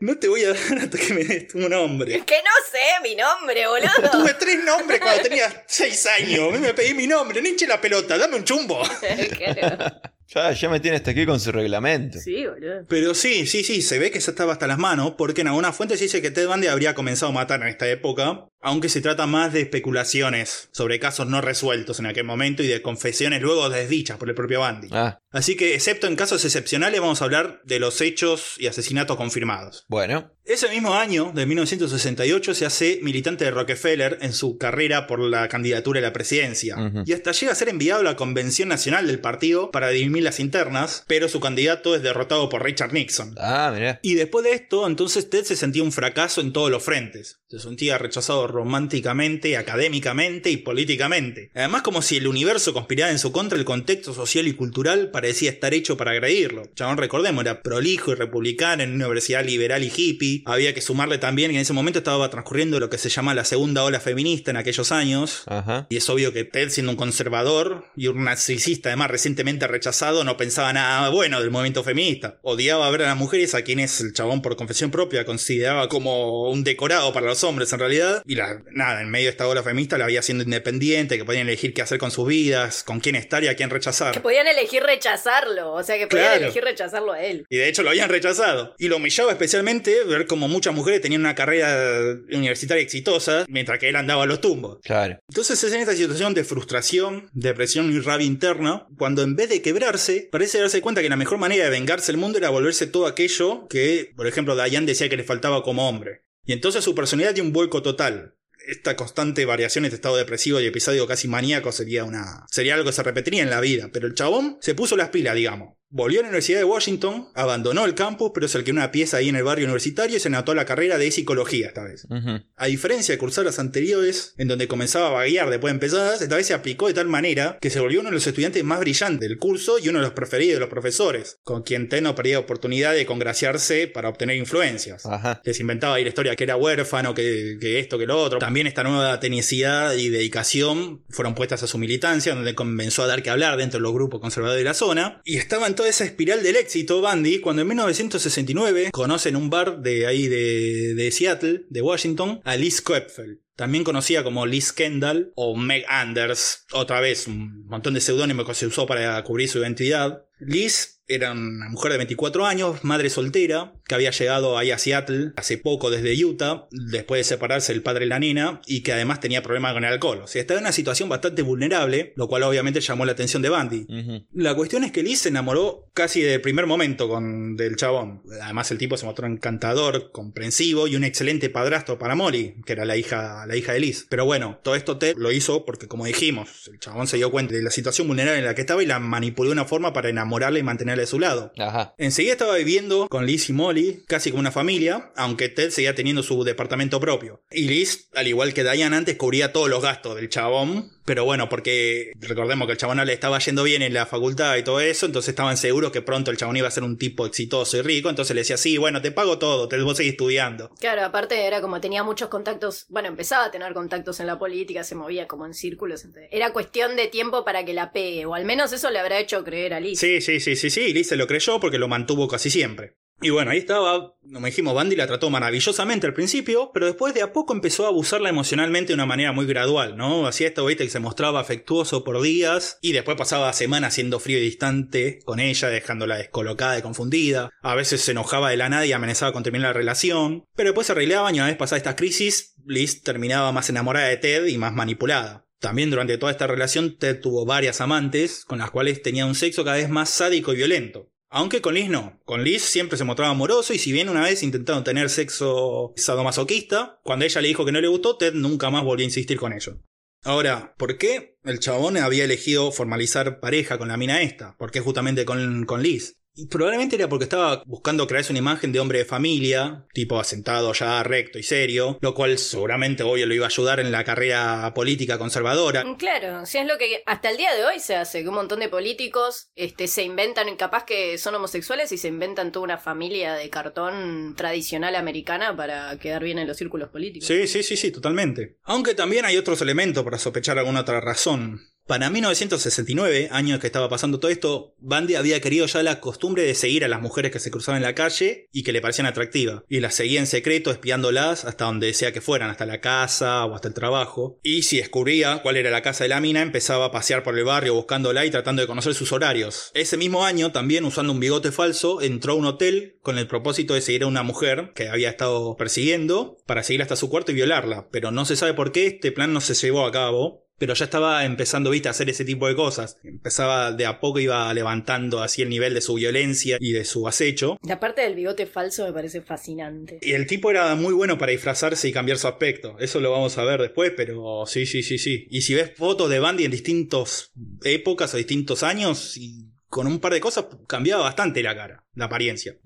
No te voy a dar hasta que me des tu nombre. Que no sé mi nombre, boludo. Tuve tres nombres cuando tenía seis años. A mí me pedí mi nombre, no hinche la pelota, dame un chumbo. Claro. Ya, ya me tiene hasta aquí con su reglamento. Sí, boludo. Pero sí, sí, sí, se ve que se estaba hasta las manos, porque en algunas fuentes dice que Ted Bundy habría comenzado a matar en esta época, aunque se trata más de especulaciones sobre casos no resueltos en aquel momento y de confesiones luego desdichas por el propio Bundy. Ah, Así que, excepto en casos excepcionales, vamos a hablar de los hechos y asesinatos confirmados. bueno. Ese mismo año, de 1968, se hace militante de Rockefeller en su carrera por la candidatura a la presidencia. Y hasta llega a ser enviado a la convención nacional del partido para dirimir las internas, pero su candidato es derrotado por Richard Nixon. Ah, mirá. Y después de esto, entonces Ted se sentía un fracaso en todos los frentes. Se sentía rechazado románticamente, académicamente y políticamente. Además, como si el universo conspirara en su contra, el contexto social y cultural parecía estar hecho para agredirlo. Chabón, recordemos, era prolijo y republicano en una universidad liberal y hippie. Había que sumarle también que en ese momento estaba transcurriendo lo que se llama la segunda ola feminista en aquellos años. Ajá. Y es obvio que Ted, siendo un conservador y un narcisista además recientemente rechazado, no pensaba nada bueno del movimiento feminista. Odiaba ver a las mujeres, a quienes el chabón por confesión propia consideraba como un decorado para los hombres en realidad. Y la, nada, en medio de esta ola feminista la había siendo independiente, que podían elegir qué hacer con sus vidas, con quién estar y a quién Que rechazar. podían elegir rechazarlo. O sea, que podían Claro. elegir rechazarlo a él. Y de hecho lo habían rechazado. Y lo humillaba especialmente ver como muchas mujeres tenían una carrera universitaria exitosa, mientras que él andaba a los tumbos. Claro. Entonces es en esta situación de frustración, depresión y rabia interna, cuando en vez de quebrarse, parece darse cuenta que la mejor manera de vengarse del mundo era volverse todo aquello que, por ejemplo, Diane decía que le faltaba como hombre. Y entonces su personalidad dio un vuelco total. Esta constante variación entre estado depresivo y episodio casi maníaco sería una. sería algo que se repetiría en la vida. Pero el chabón se puso las pilas, digamos. Volvió a la Universidad de Washington, abandonó el campus, pero se alquiló una pieza ahí en el barrio universitario y se anotó a la carrera de psicología esta vez. Ujú. A diferencia de cursar las anteriores, en donde comenzaba a vaguear después de empezadas, esta vez se aplicó de tal manera que se volvió uno de los estudiantes más brillantes del curso y uno de los preferidos de los profesores, con quien Ted no perdía oportunidad de congraciarse para obtener influencias. Ajá. Les inventaba ahí la historia que era huérfano, que, que esto, que lo otro. También esta nueva tenacidad y dedicación fueron puestas a su militancia, donde comenzó a dar que hablar dentro de los grupos conservadores de la zona. Y estaba en esa espiral del éxito, Bundy, cuando en 1969 conoce en un bar de ahí de, de Seattle, de Washington, a Liz Koepfel. También conocida como Liz Kendall o Meg Anders, otra vez un montón de seudónimos que se usó para cubrir su identidad. Liz era una mujer de 24 años, madre soltera, que había llegado ahí a Seattle hace poco desde Utah, después de separarse el padre y la nena, y que además tenía problemas con el alcohol. O sea, estaba en una situación bastante vulnerable, lo cual obviamente llamó la atención de Bundy. Ujú. La cuestión es que Liz se enamoró casi del primer momento con, del chabón. Además, el tipo se mostró encantador, comprensivo y un excelente padrastro para Molly, que era la hija, la hija de Liz. Pero bueno, todo esto Ted lo hizo porque, como dijimos, el chabón se dio cuenta de la situación vulnerable en la que estaba y la manipuló de una forma para enamorarla y mantenerla de su lado. Ajá. Enseguida estaba viviendo con Liz y Molly, casi como una familia, aunque Ted seguía teniendo su departamento propio. Y Liz, al igual que Diane antes, cubría todos los gastos del chabón. Pero bueno, porque recordemos que el chabón no le estaba yendo bien en la facultad y todo eso, entonces estaban seguros que pronto el chabón iba a ser un tipo exitoso y rico, entonces le decía, sí, bueno, te pago todo, te vos seguís estudiando. Claro, aparte era como tenía muchos contactos, bueno, empezaba a tener contactos en la política, se movía como en círculos, entonces era cuestión de tiempo para que la pegue, o al menos eso le habrá hecho creer a Liz. Sí, sí, sí, sí, sí, y Liz se lo creyó porque lo mantuvo casi siempre. Y bueno, ahí estaba, como dijimos, Bandy la trató maravillosamente al principio, pero después de a poco empezó a abusarla emocionalmente de una manera muy gradual, ¿no? Hacía esto, viste, que se mostraba afectuoso por días y después pasaba semanas siendo frío y distante con ella, dejándola descolocada y confundida. A veces se enojaba de la nada y amenazaba con terminar la relación, pero después se arreglaban y una vez pasada estas crisis, Liz terminaba más enamorada de Ted y más manipulada. También durante toda esta relación Ted tuvo varias amantes, con las cuales tenía un sexo cada vez más sádico y violento. Aunque con Liz no. Con Liz siempre se mostraba amoroso y si bien una vez intentaron tener sexo sadomasoquista, cuando ella le dijo que no le gustó, Ted nunca más volvió a insistir con ello. Ahora, ¿por qué el chabón había elegido formalizar pareja con la mina esta? ¿Por qué justamente con, con Liz? Y probablemente era porque estaba buscando crearse una imagen de hombre de familia, tipo asentado ya recto y serio, lo cual seguramente obvio lo iba a ayudar en la carrera política conservadora. Mm, Claro, sí es lo que hasta el día de hoy se hace, que un montón de políticos este, se inventan, capaz que son homosexuales y se inventan toda una familia de cartón tradicional americana para quedar bien en los círculos políticos. Sí, sí, sí, sí, totalmente. Aunque también hay otros elementos para sospechar alguna otra razón. Para 1969, año que estaba pasando todo esto, Bandy había querido ya la costumbre de seguir a las mujeres que se cruzaban en la calle y que le parecían atractivas. Y las seguía en secreto, espiándolas hasta donde sea que fueran, hasta la casa o hasta el trabajo. Y si descubría cuál era la casa de la mina, empezaba a pasear por el barrio buscándola y tratando de conocer sus horarios. Ese mismo año, también usando un bigote falso, entró a un hotel con el propósito de seguir a una mujer que había estado persiguiendo para seguir hasta su cuarto y violarla. Pero no se sabe por qué este plan no se llevó a cabo pero ya estaba empezando, viste, a hacer ese tipo de cosas. Empezaba de a poco, iba levantando así el nivel de su violencia y de su acecho. La parte del bigote falso me parece fascinante. Y el tipo era muy bueno para disfrazarse y cambiar su aspecto. Eso lo vamos a ver después, pero sí, sí, sí, sí. Y si ves fotos de Bandy en distintas épocas o distintos años, y con un par de cosas cambiaba bastante la cara, la apariencia.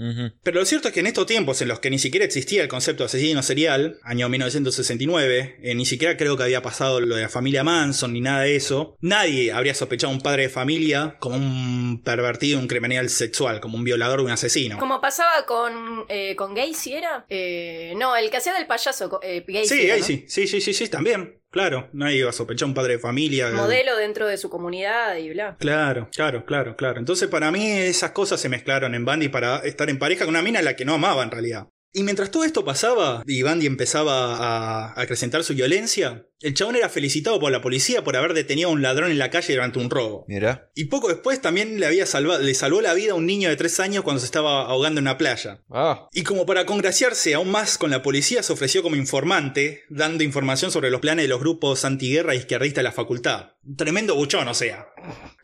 Pero lo cierto es que en estos tiempos en los que ni siquiera existía el concepto de asesino serial, año 1969, eh, ni siquiera creo que había pasado lo de la familia Manson ni nada de eso, nadie habría sospechado a un padre de familia como un pervertido, un criminal sexual, como un violador o un asesino. Como pasaba con, eh, con Gacy, ¿era? Eh, no, el que hacía del payaso, eh, Gacy. Sí, era, ahí ¿no? sí, sí, sí, sí, sí, también. Claro, nadie iba a sospechar un padre de familia. Modelo dentro de su comunidad y bla. Claro, claro, claro, claro. Entonces para mí esas cosas se mezclaron en Bandy para estar en pareja con una mina a la que no amaba en realidad. Y mientras todo esto pasaba y Bandy empezaba a acrecentar su violencia, el chabón era felicitado por la policía por haber detenido a un ladrón en la calle durante un robo. Mira. Y poco después también le había salvado, le salvó la vida a un niño de 3 años cuando se estaba ahogando en una playa. Ah. Y como para congraciarse aún más con la policía, se ofreció como informante, dando información sobre los planes de los grupos antiguerra e izquierdistas de la facultad. Tremendo buchón, o sea.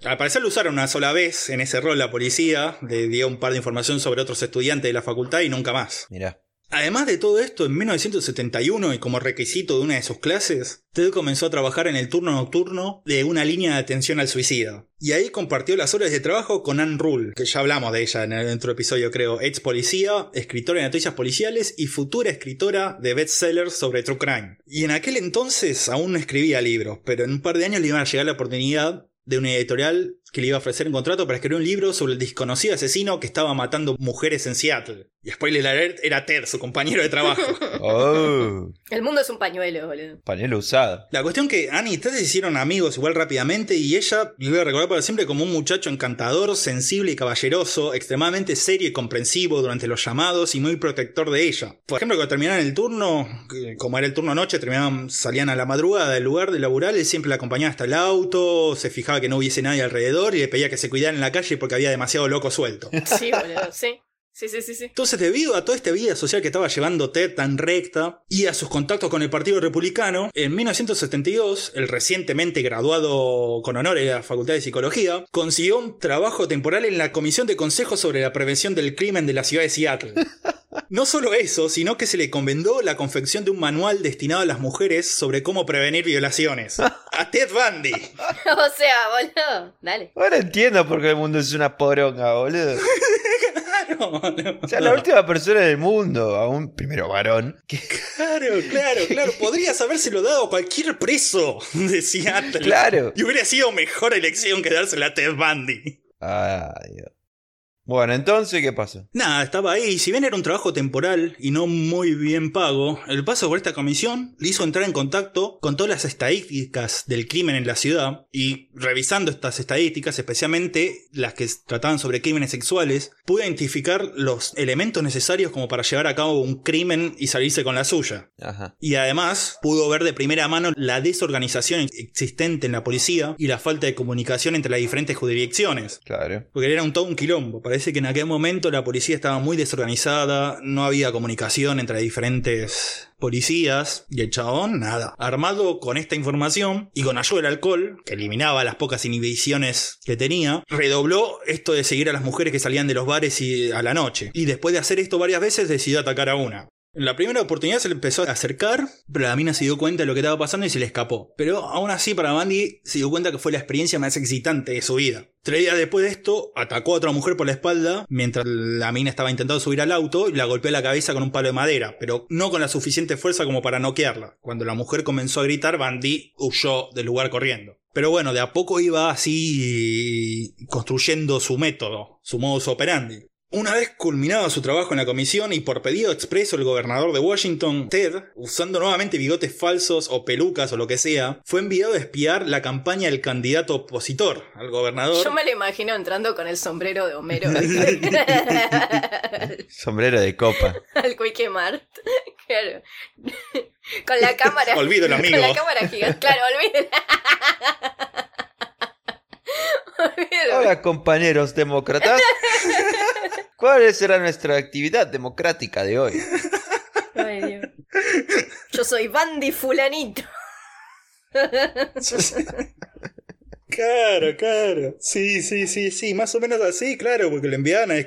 Al parecer lo usaron una sola vez en ese rol la policía, le dio un par de información sobre otros estudiantes de la facultad y nunca más. Mira. Además de todo esto, en 1971 y como requisito de una de sus clases, Ted comenzó a trabajar en el turno nocturno de una línea de atención al suicida. Y ahí compartió las horas de trabajo con Anne Rule, que ya hablamos de ella en el otro episodio creo, ex policía, escritora de noticias policiales y futura escritora de bestsellers sobre true crime. Y en aquel entonces aún no escribía libros, pero en un par de años le iba a llegar la oportunidad de una editorial que le iba a ofrecer un contrato para escribir un libro sobre el desconocido asesino que estaba matando mujeres en Seattle. Y spoiler alert, era Ted, su compañero de trabajo. Oh. El mundo es un pañuelo, boludo. Pañuelo usado. La cuestión que Annie y Ted se hicieron amigos igual rápidamente y ella le voy a recordar para siempre como un muchacho encantador, sensible y caballeroso, extremadamente serio y comprensivo durante los llamados y muy protector de ella. Por ejemplo, cuando terminaban el turno, como era el turno noche, terminaban, salían a la madrugada del lugar de laburar, él siempre la acompañaba hasta el auto, se fijaba que no hubiese nadie alrededor y le pedía que se cuidara en la calle porque había demasiado loco suelto. Sí, boludo, sí. Sí, sí, sí, sí. Entonces, debido a toda esta vida social que estaba llevando Ted tan recta y a sus contactos con el Partido Republicano, en 1972, el recientemente graduado con honores de la Facultad de Psicología consiguió un trabajo temporal en la Comisión de Consejo sobre la Prevención del Crimen de la ciudad de Seattle. No solo eso, sino que se le encomendó la confección de un manual destinado a las mujeres sobre cómo prevenir violaciones. A Ted Bundy. o sea, boludo. Dale. Ahora entiendo por qué el mundo es una poronga, boludo. Claro, O sea, la última persona del mundo, a un primero varón, que claro, claro, claro. Podrías habérselo dado a cualquier preso de Seattle. Claro. Y hubiera sido mejor elección que dársela a Ted Bundy. Ay, Dios. Bueno, entonces, ¿qué pasó? Nada, estaba ahí. Si bien era un trabajo temporal y no muy bien pago, el paso por esta comisión le hizo entrar en contacto con todas las estadísticas del crimen en la ciudad y revisando estas estadísticas, especialmente las que trataban sobre crímenes sexuales, pudo identificar los elementos necesarios como para llevar a cabo un crimen y salirse con la suya. Ajá. Y además pudo ver de primera mano la desorganización existente en la policía y la falta de comunicación entre las diferentes jurisdicciones. Claro. Porque era un todo un quilombo. Parece que en aquel momento la policía estaba muy desorganizada, no había comunicación entre diferentes policías y el chabón, nada. Armado con esta información y con ayuda del alcohol, que eliminaba las pocas inhibiciones que tenía, redobló esto de seguir a las mujeres que salían de los bares y a la noche. Y después de hacer esto varias veces, decidió atacar a una. En la primera oportunidad se le empezó a acercar, pero la mina se dio cuenta de lo que estaba pasando y se le escapó. Pero aún así, para Bandy, se dio cuenta que fue la experiencia más excitante de su vida. Tres días después de esto, atacó a otra mujer por la espalda mientras la mina estaba intentando subir al auto y la golpeó la cabeza con un palo de madera, pero no con la suficiente fuerza como para noquearla. Cuando la mujer comenzó a gritar, Bandy huyó del lugar corriendo. Pero bueno, de a poco iba así construyendo su método, su modus operandi. Una vez culminado su trabajo en la comisión y por pedido expreso del gobernador de Washington, Ted, usando nuevamente bigotes falsos o pelucas o lo que sea, fue enviado a espiar la campaña del candidato opositor al gobernador. Yo me lo imagino entrando con el sombrero de Homero Sombrero de copa. al Quique Mart. Claro. Con la cámara. Olvido el amigo. Con la cámara gigante. Claro, olvídela. Olvídelo. Hola compañeros demócratas. ¿Cuál será nuestra actividad democrática de hoy? Ay, Dios. Yo soy Bandy Fulanito. Claro, claro. Sí, sí, sí, sí, más o menos así, claro, porque le enviaban a, a-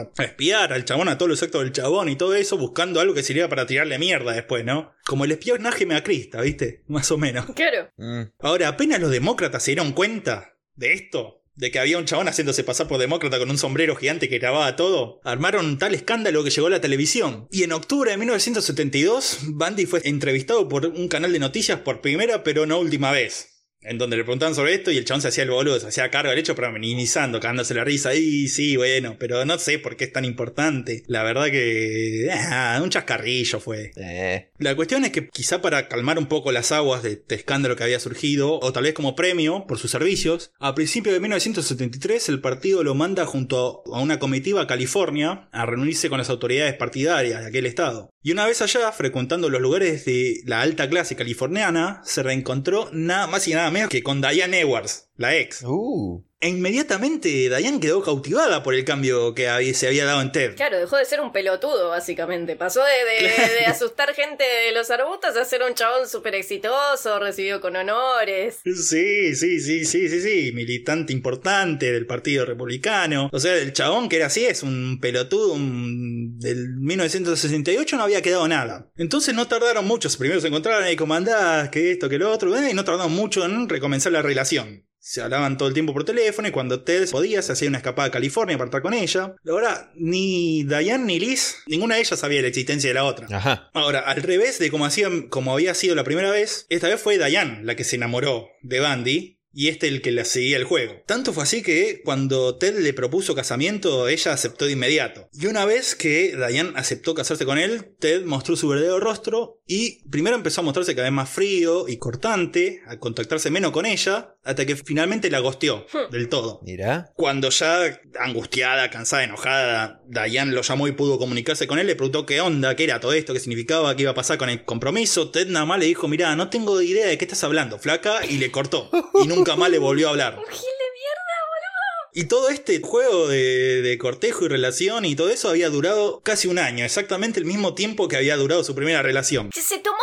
a- a espiar al chabón, a todos los actos del chabón y todo eso, buscando algo que sirviera para tirarle mierda después, ¿no? Como el espionaje macrista, ¿viste? Más o menos. Claro. Mm, Ahora, apenas los demócratas se dieron cuenta de esto, de que había un chabón haciéndose pasar por demócrata con un sombrero gigante que grababa todo, armaron tal escándalo que llegó a la televisión. Y en octubre de 1972, Bandy fue entrevistado por un canal de noticias por primera pero no última vez. En donde le preguntaban sobre esto y el chabón se hacía el boludo, se hacía cargo del hecho, pero minimizando, cagándose la risa. Y sí, bueno, pero no sé por qué es tan importante. La verdad que... ah, un chascarrillo fue. eh, La cuestión es que quizá para calmar un poco las aguas de este escándalo que había surgido, o tal vez como premio por sus servicios, a principios de 1973 el partido lo manda junto a una comitiva a California a reunirse con las autoridades partidarias de aquel estado. Y una vez allá, frecuentando los lugares de la alta clase californiana, se reencontró nada más y nada menos que con Diane Edwards, la ex. uh, E inmediatamente Diane quedó cautivada por el cambio que había- se había dado en Ted. Claro, dejó de ser un pelotudo, básicamente. Pasó de, de- de asustar gente de los arbustos a ser un chabón súper exitoso, recibido con honores. Sí, sí, sí, sí, sí, sí, militante importante del Partido Republicano. O sea, el chabón que era así es un pelotudo un- del 1968 no había quedado nada. Entonces no tardaron mucho, primero se encontraron y comandadas, que esto, que lo otro, eh, y no tardaron mucho en recomenzar la relación. Se hablaban todo el tiempo por teléfono y cuando Ted podía se hacía una escapada a California para estar con ella. Ahora, ni Diane ni Liz, ninguna de ellas sabía la existencia de la otra. ajá. Ahora, al revés de como, hacían, como había sido la primera vez, esta vez fue Diane la que se enamoró de Bandy y este el que la seguía el juego. Tanto fue así que cuando Ted le propuso casamiento, ella aceptó de inmediato. Y una vez que Diane aceptó casarse con él, Ted mostró su verdadero rostro y primero empezó a mostrarse cada vez más frío y cortante, a contactarse menos con ella, hasta que finalmente la gosteó del todo. Mira. Cuando ya angustiada, cansada, enojada, Diane lo llamó y pudo comunicarse con él, le preguntó qué onda, qué era todo esto, qué significaba, qué iba a pasar con el compromiso. Ted nada más le dijo, mirá, no tengo idea de qué estás hablando, flaca, y le cortó. Y nunca más le volvió a hablar. Y todo este juego de, de cortejo y relación y todo eso había durado casi un año, exactamente el mismo tiempo que había durado su primera relación. Se tomó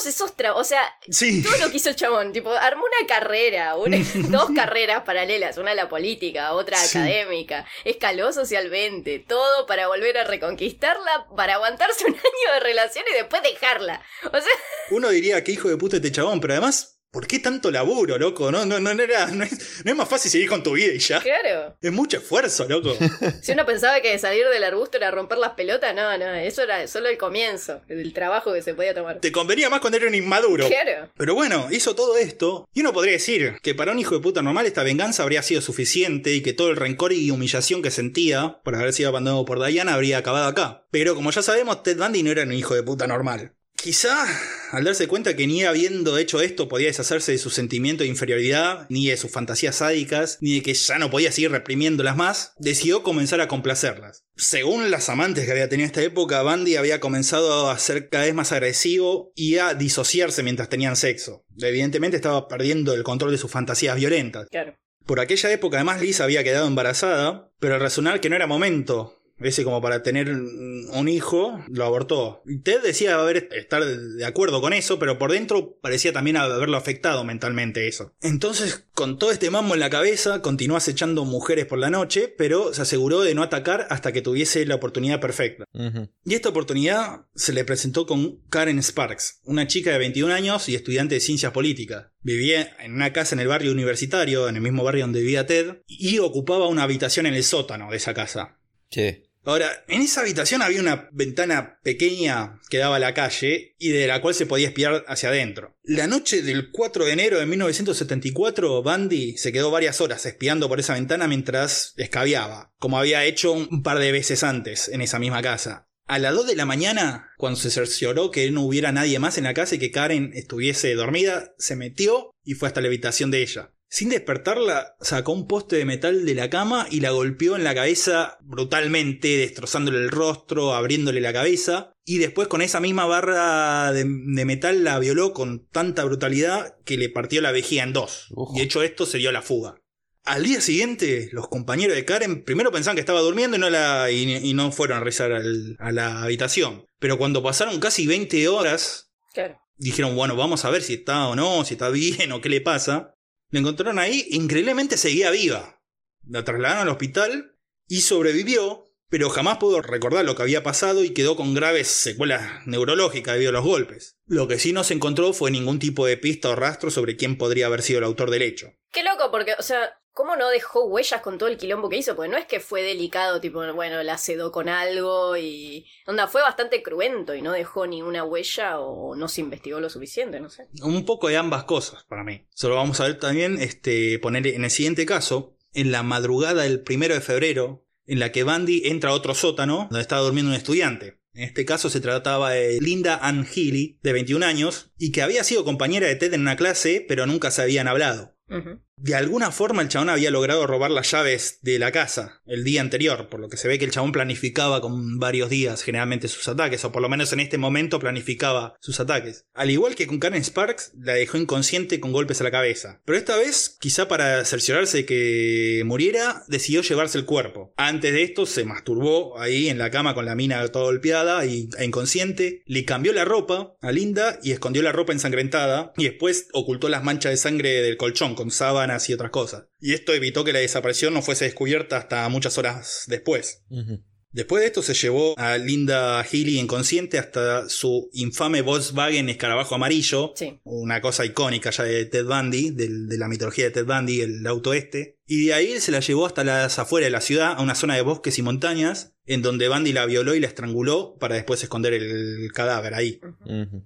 todos esos trabajos. O sea, Sí. todo lo que hizo el chabón. Tipo, armó una carrera, una- dos carreras paralelas. Una la política, otra Sí. académica. Escaló socialmente. Todo para volver a reconquistarla, para aguantarse un año de relación y después dejarla. O sea, Uno diría que hijo de puta este chabón, pero además, ¿por qué tanto laburo, loco? No, no, no, no era, no, es, no es más fácil seguir con tu vida y ya. claro. Es mucho esfuerzo, loco. Si uno pensaba que salir del arbusto era romper las pelotas, no, no. Eso era solo el comienzo del trabajo que se podía tomar. Te convenía más cuando era un inmaduro. Claro. Pero bueno, hizo todo esto, y uno podría decir que para un hijo de puta normal esta venganza habría sido suficiente y que todo el rencor y humillación que sentía por haber sido abandonado por Diana habría acabado acá. Pero como ya sabemos, Ted Bundy no era un hijo de puta normal. Quizá al darse cuenta que ni habiendo hecho esto podía deshacerse de su sentimiento de inferioridad, ni de sus fantasías sádicas, ni de que ya no podía seguir reprimiéndolas más, decidió comenzar a complacerlas. Según las amantes que había tenido en esta época, Bandy había comenzado a ser cada vez más agresivo y a disociarse mientras tenían sexo. Evidentemente estaba perdiendo el control de sus fantasías violentas. Claro. Por aquella época además Liz había quedado embarazada, pero al razonar que no era momento ese como para tener un hijo, lo abortó. Ted decía haber, estar de acuerdo con eso, pero por dentro parecía también haberlo afectado mentalmente eso. Entonces, con todo este mambo en la cabeza, continuó acechando mujeres por la noche, pero se aseguró de no atacar hasta que tuviese la oportunidad perfecta. Y esta oportunidad se le presentó con Karen Sparks, una chica de 21 años y estudiante de ciencias políticas. Vivía en una casa en el barrio universitario, en el mismo barrio donde vivía Ted, y ocupaba una habitación en el sótano de esa casa. Sí. Ahora, en esa habitación había una ventana pequeña que daba a la calle y de la cual se podía espiar hacia adentro. La noche del 4 de enero de 1974, Bandy se quedó varias horas espiando por esa ventana mientras escabiaba, como había hecho un par de veces antes en esa misma casa. A las 2 de la mañana, cuando se cercioró que no hubiera nadie más en la casa y que Karen estuviese dormida, se metió y fue hasta la habitación de ella. Sin despertarla, sacó un poste de metal de la cama y la golpeó en la cabeza brutalmente, destrozándole el rostro, abriéndole la cabeza. Y después con esa misma barra de, metal la violó con tanta brutalidad que le partió la vejiga en dos. Y hecho esto, se dio la fuga. Al día siguiente, los compañeros de Karen primero pensaban que estaba durmiendo y no, la, y, no fueron a rezar a la habitación. Pero cuando pasaron casi 20 horas, dijeron, bueno, vamos a ver si está o no, si está bien o qué le pasa. La encontraron ahí, increíblemente seguía viva. La trasladaron al hospital y sobrevivió, pero jamás pudo recordar lo que había pasado y quedó con graves secuelas neurológicas debido a los golpes. Lo que sí no se encontró fue ningún tipo de pista o rastro sobre quién podría haber sido el autor del hecho. Qué loco, porque, o sea, ¿Cómo no dejó huellas con todo el quilombo que hizo? Porque no es que fue delicado, tipo, bueno, la sedó con algo y. Onda, fue bastante cruento y no dejó ninguna huella o no se investigó lo suficiente, no sé. Un poco de ambas cosas para mí. Solo vamos a ver también, este, poner en el siguiente caso, en la madrugada del primero de febrero, en la que Bandy entra a otro sótano donde estaba durmiendo un estudiante. En este caso se trataba de Linda Ann Healy, de 21 años, y que había sido compañera de Ted en una clase, pero nunca se habían hablado. De alguna forma el chabón había logrado robar las llaves de la casa el día anterior, por lo que se ve que el chabón planificaba con varios días generalmente sus ataques, o por lo menos en este momento planificaba sus ataques. Al igual que con Karen Sparks, la dejó inconsciente con golpes a la cabeza. Pero esta vez, quizá para cerciorarse de que muriera, decidió llevarse el cuerpo. Antes de esto se masturbó ahí en la cama con la mina toda golpeada y, e inconsciente, le cambió la ropa a Linda y escondió la ropa ensangrentada y después ocultó las manchas de sangre del colchón con sábana y otras cosas. Y esto evitó que la desaparición no fuese descubierta hasta muchas horas después. Después de esto se llevó a Linda Healy inconsciente hasta su infame Volkswagen escarabajo amarillo, una cosa icónica ya de Ted Bundy, de la mitología de Ted Bundy, el auto este. Y de ahí se la llevó hasta las afueras de la ciudad, a una zona de bosques y montañas, en donde Bundy la violó y la estranguló para después esconder el cadáver ahí.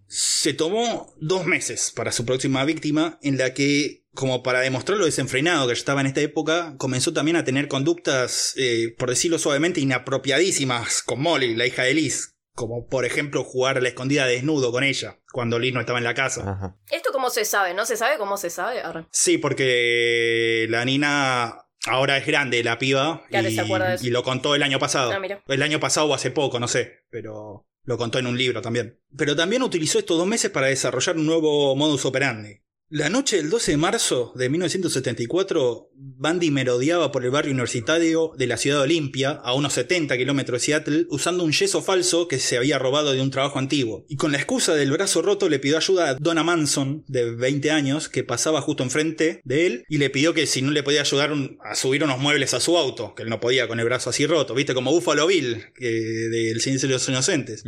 Se tomó dos meses para su próxima víctima, en la que como para demostrar lo desenfrenado que estaba en esta época, comenzó también a tener conductas, eh, por decirlo suavemente, inapropiadísimas con Molly, la hija de Liz. Como por ejemplo jugar a la escondida desnudo con ella, cuando Liz no estaba en la casa. ¿Esto cómo se sabe? ¿No se sabe cómo se sabe? Sí, porque la Nina ahora es grande, la piba. y, y lo contó el año pasado. Ah, el año pasado o hace poco, no sé, pero lo contó en un libro también. Pero también utilizó estos dos meses para desarrollar un nuevo modus operandi. La noche del 12 de marzo de 1974, Bandy merodeaba por el barrio universitario de la ciudad de Olimpia, a unos 70 kilómetros de Seattle, usando un yeso falso que se había robado de un trabajo antiguo. Y con la excusa del brazo roto le pidió ayuda a Donna Manson, de 20 años, que pasaba justo enfrente de él, y le pidió que si no le podía ayudar a subir unos muebles a su auto, que él no podía con el brazo así roto, viste, como Buffalo Bill, del Silencio de los Inocentes.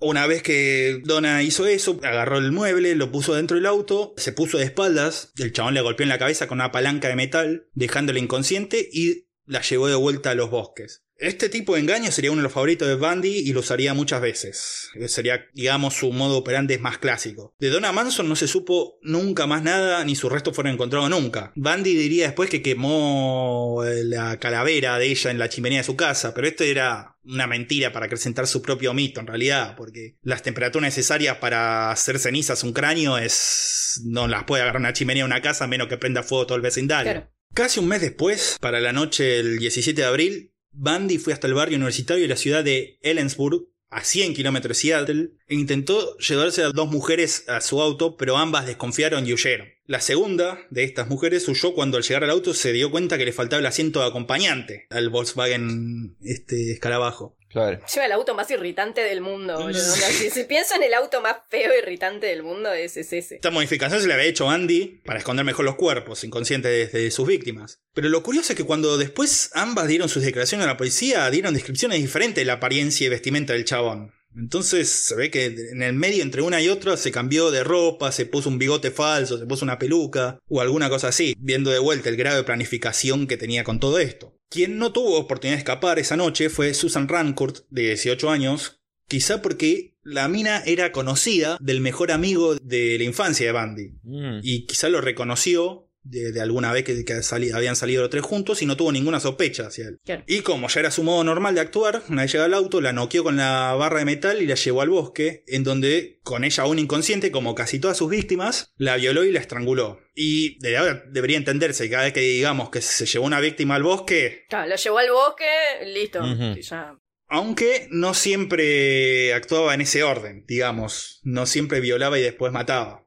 Una vez que Donna hizo eso, agarró el mueble, lo puso dentro del auto, se puso de espaldas, el chabón le golpeó en la cabeza con una palanca de metal, dejándole inconsciente y la llevó de vuelta a los bosques. Este tipo de engaño sería uno de los favoritos de Bundy y lo usaría muchas veces. Sería, digamos, su modo operante más clásico. De Donna Manson no se supo nunca más nada, ni sus restos fueron encontrados nunca. Bundy diría después que quemó eh, la calavera de ella en la chimenea de su casa, pero esto era una mentira para acrecentar su propio mito en realidad, porque las temperaturas necesarias para hacer cenizas un cráneo es... no las puede agarrar una chimenea de una casa a menos que prenda fuego todo el vecindario. Claro. Casi un mes después, para la noche del 17 de abril, Bundy fue hasta el barrio universitario de la ciudad de Ellensburg, a 100 kilómetros de Seattle, e intentó llevarse a dos mujeres a su auto, pero ambas desconfiaron y huyeron. La segunda de estas mujeres huyó cuando al llegar al auto se dio cuenta que le faltaba el asiento de acompañante al Volkswagen este escarabajo. Claro. Lleva el auto más irritante del mundo, boludo. Si, si pienso en el auto más feo e irritante del mundo, ese es ese. Esta modificación se le había hecho Andy para esconder mejor los cuerpos, inconscientes de, de sus víctimas. Pero lo curioso es que cuando después ambas dieron sus declaraciones a la policía, dieron descripciones diferentes de la apariencia y vestimenta del chabón. Entonces se ve que en el medio entre una y otra se cambió de ropa, se puso un bigote falso, se puso una peluca o alguna cosa así, viendo de vuelta el grado de planificación que tenía con todo esto. Quien no tuvo oportunidad de escapar esa noche fue Susan Rancourt, de 18 años, quizá porque la mina era conocida del mejor amigo de la infancia de Bundy. Mm. Y quizá lo reconoció de, de alguna vez que, que sali- habían salido los tres juntos y no tuvo ninguna sospecha hacia él. Claro. Y como ya era su modo normal de actuar, una vez llega al auto, la noqueó con la barra de metal y la llevó al bosque, en donde, con ella aún inconsciente, como casi todas sus víctimas, la violó y la estranguló. Y de ahora debería entenderse que cada vez que digamos que se llevó una víctima al bosque, Claro, lo llevó al bosque, listo. Ujú. Y ya. aunque no siempre actuaba en ese orden, digamos, no siempre violaba y después mataba.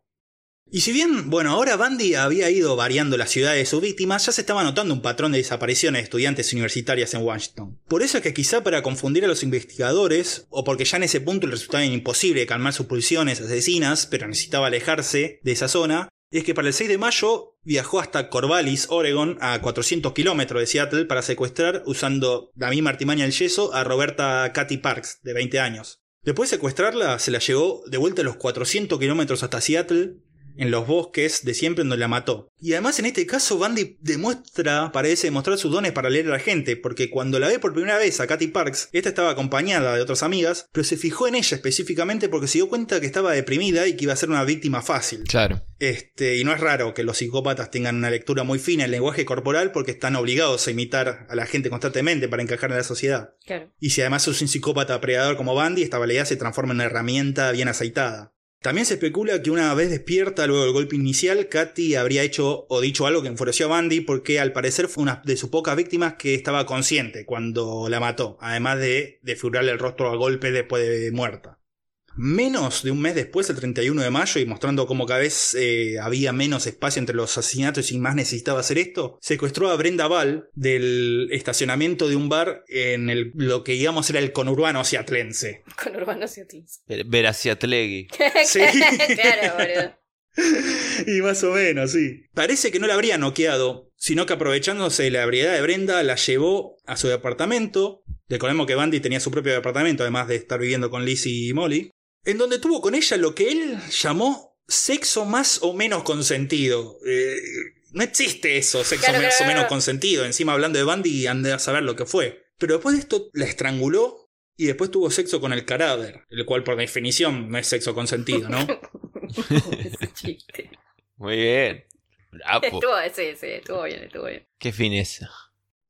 Y si bien, bueno, ahora Bundy había ido variando la ciudad de sus víctimas, ya se estaba notando un patrón de desapariciones de estudiantes universitarias en Washington. Por eso es que quizá para confundir a los investigadores, o porque ya en ese punto le resultaba imposible calmar sus pulsiones asesinas, pero necesitaba alejarse de esa zona, es que para el 6 de mayo viajó hasta Corvallis, Oregon, a 400 kilómetros de Seattle para secuestrar, usando la misma artimaña del yeso, a Roberta Cathy Parks, de 20 años. Después de secuestrarla, se la llevó de vuelta a los 400 kilómetros hasta Seattle, en los bosques de siempre donde la mató. Y además en este caso Bundy demuestra, parece demostrar sus dones para leer a la gente, porque cuando la ve por primera vez a Katy Parks, esta estaba acompañada de otras amigas, pero se fijó en ella específicamente porque se dio cuenta que estaba deprimida y que iba a ser una víctima fácil. Claro. Este, y no es raro que los psicópatas tengan una lectura muy fina del lenguaje corporal porque están obligados a imitar a la gente constantemente para encajar en la sociedad. Claro. Y si además es un psicópata predador como Bundy, esta habilidad se transforma en una herramienta bien aceitada. También se especula que una vez despierta luego del golpe inicial, Katy habría hecho o dicho algo que enfureció a Bundy porque al parecer fue una de sus pocas víctimas que estaba consciente cuando la mató, además de desfigurarle el rostro a golpe después de muerta. Menos de un mes después, el 31 de mayo, y mostrando cómo cada vez eh, había menos espacio entre los asesinatos y más necesitaba hacer esto, secuestró a Brenda Ball del estacionamiento de un bar en el, lo que digamos era el conurbano seatlense. Con Urbano Ciatis. Ver- Veraciatlegui. Sí. claro, boludo. y más o menos, sí. Parece que no la habría noqueado, sino que aprovechándose de la ebriedad de Brenda, la llevó a su departamento. Recordemos que Bandy tenía su propio departamento, además de estar viviendo con Lizzie y Molly. En donde tuvo con ella lo que él llamó sexo más o menos consentido. Eh, no existe eso, sexo Claro, más claro, o menos claro. consentido. Encima hablando de Bandy, andé a saber lo que fue. Pero después de esto, la estranguló y después tuvo sexo con el cadáver, el cual por definición no es sexo consentido, ¿no? Muy bien. Bravo. Estuvo, sí, sí, estuvo bien, estuvo bien. Qué fineza.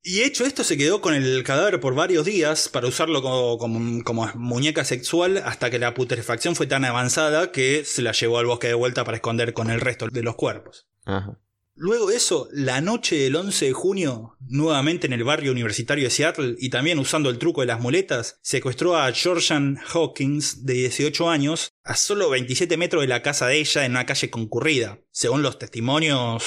Y hecho esto, se quedó con el cadáver por varios días para usarlo como, como- como muñeca sexual hasta que la putrefacción fue tan avanzada que se la llevó al bosque de vuelta para esconder con el resto de los cuerpos. Ajá. Luego de eso, la noche del 11 de junio, nuevamente en el barrio universitario de Seattle y también usando el truco de las muletas, secuestró a Georgian Hawkins, de 18 años, a solo 27 metros de la casa de ella en una calle concurrida. Según los testimonios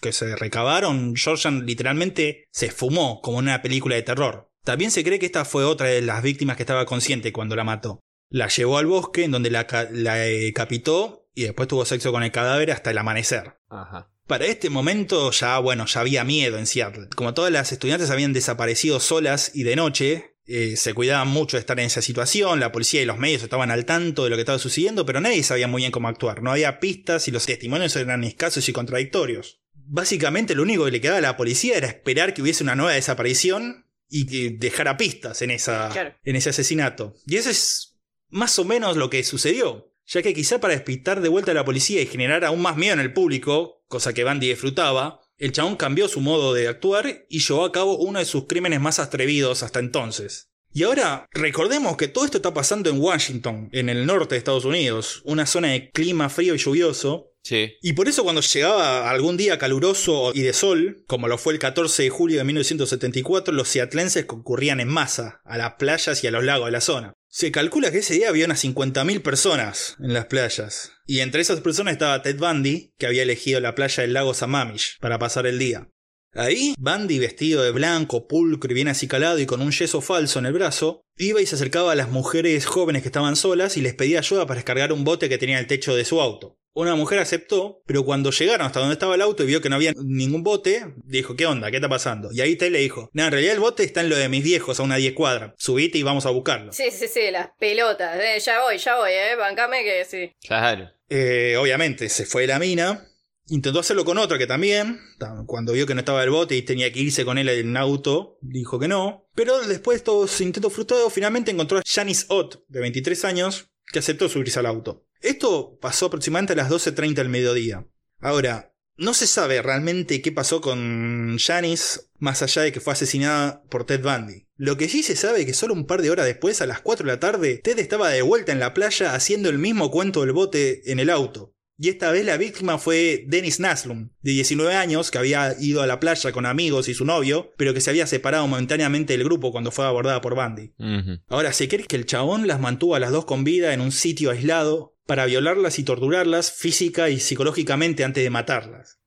que se recabaron, Georgian literalmente se fumó como en una película de terror. También se cree que esta fue otra de las víctimas que estaba consciente cuando la mató. La llevó al bosque en donde la decapitó y después tuvo sexo con el cadáver hasta el amanecer. Ajá. Para este momento ya, bueno, ya había miedo en Seattle. Como todas las estudiantes habían desaparecido solas y de noche, eh, se cuidaban mucho de estar en esa situación, la policía y los medios estaban al tanto de lo que estaba sucediendo, pero nadie sabía muy bien cómo actuar. No había pistas y los testimonios eran escasos y contradictorios. Básicamente lo único que le quedaba a la policía era esperar que hubiese una nueva desaparición y que dejara pistas en, esa, Claro. en ese asesinato. Y eso es más o menos lo que sucedió. Ya que quizá para despistar de vuelta a la policía y generar aún más miedo en el público, cosa que Bandy disfrutaba, el chabón cambió su modo de actuar y llevó a cabo uno de sus crímenes más atrevidos hasta entonces. Y ahora, recordemos que todo esto está pasando en Washington, en el norte de Estados Unidos, una zona de clima frío y lluvioso, Y por eso cuando llegaba algún día caluroso y de sol, como lo fue el 14 de julio de 1974, los seatlenses concurrían en masa a las playas y a los lagos de la zona. Se calcula que ese día había unas 50.000 personas en las playas. Y entre esas personas estaba Ted Bundy, que había elegido la playa del lago Sammamish para pasar el día. Ahí, Bundy, vestido de blanco, pulcro y bien acicalado y con un yeso falso en el brazo, iba y se acercaba a las mujeres jóvenes que estaban solas y les pedía ayuda para descargar un bote que tenía en el techo de su auto. Una mujer aceptó, pero cuando llegaron hasta donde estaba el auto y vio que no había ningún bote, dijo, ¿qué onda? ¿Qué está pasando? Y ahí Ted le dijo, no, en realidad el bote está en lo de mis viejos a una 10 cuadras. Subite y vamos a buscarlo. Sí, sí, sí, las pelotas. Eh, ya voy, ya voy, eh. Bancame que sí. Claro. Eh, obviamente, se fue de la mina. Intentó hacerlo con otra que también, cuando vio que no estaba el bote y tenía que irse con él en auto, dijo que no. Pero después de estos intentos frustrados, finalmente encontró a Janice Ott, de 23 años, que aceptó subirse al auto. Esto pasó aproximadamente a las 12.30 del mediodía. Ahora, no se sabe realmente qué pasó con Janice, más allá de que fue asesinada por Ted Bundy. Lo que sí se sabe es que solo un par de horas después, a las 4 de la tarde, Ted estaba de vuelta en la playa haciendo el mismo cuento del bote en el auto. Y esta vez la víctima fue Dennis Naslum, de 19 años, que había ido a la playa con amigos y su novio, pero que se había separado momentáneamente del grupo cuando fue abordada por Bundy. Ujú. Ahora, ¿se cree que el chabón las mantuvo a las dos con vida en un sitio aislado para violarlas y torturarlas física y psicológicamente antes de matarlas?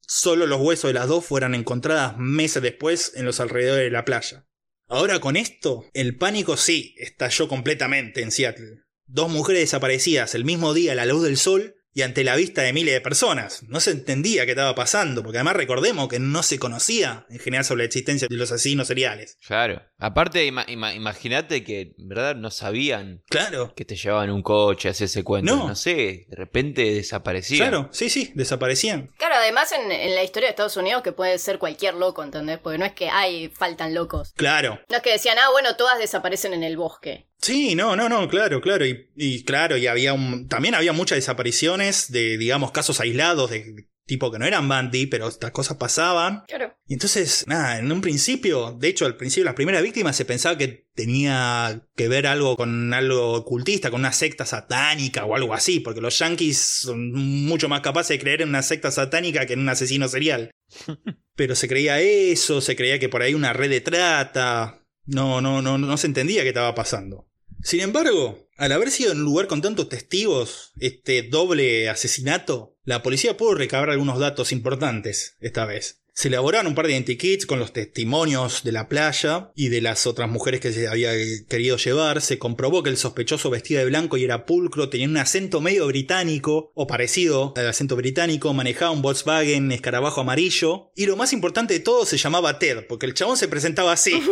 Solo los huesos de las dos fueron encontradas meses después en los alrededores de la playa. Ahora con esto, el pánico sí estalló completamente en Seattle. Dos mujeres desaparecidas el mismo día a la luz del sol y ante la vista de miles de personas. No se entendía qué estaba pasando, porque además recordemos que no se conocía en general sobre la existencia de los asesinos seriales. Claro. Aparte, ima- ima- imagínate que, en verdad, no sabían Claro, que te llevaban un coche, hacía ese cuento. No. No. sé, de repente desaparecían. claro, sí, sí, desaparecían. Claro, además en, en la historia de Estados Unidos que puede ser cualquier loco, ¿entendés? Porque no es que, ay, faltan locos. Claro. No es que decían, ah, bueno, todas desaparecen en el bosque. Sí, no, no, no, claro, claro. Y, y claro, y había un. También había muchas desapariciones de, digamos, casos aislados de tipo que no eran Bandy, pero estas cosas pasaban. Claro. Y entonces, nada, en un principio, de hecho, al principio, las primeras víctimas se pensaba que tenía que ver algo con algo ocultista, con una secta satánica o algo así, porque los yankees son mucho más capaces de creer en una secta satánica que en un asesino serial. Pero se creía eso, se creía que por ahí una red de trata. No, no, no, no se entendía qué estaba pasando. Sin embargo, al haber sido en un lugar con tantos testigos, este doble asesinato, la policía pudo recabar algunos datos importantes esta vez. Se elaboraron un par de identikits con los testimonios de la playa y de las otras mujeres que se había querido llevar. Se comprobó que el sospechoso vestía de blanco y era pulcro, tenía un acento medio británico o parecido al acento británico, manejaba un Volkswagen escarabajo amarillo y lo más importante de todo se llamaba Ted, porque el chabón se presentaba así.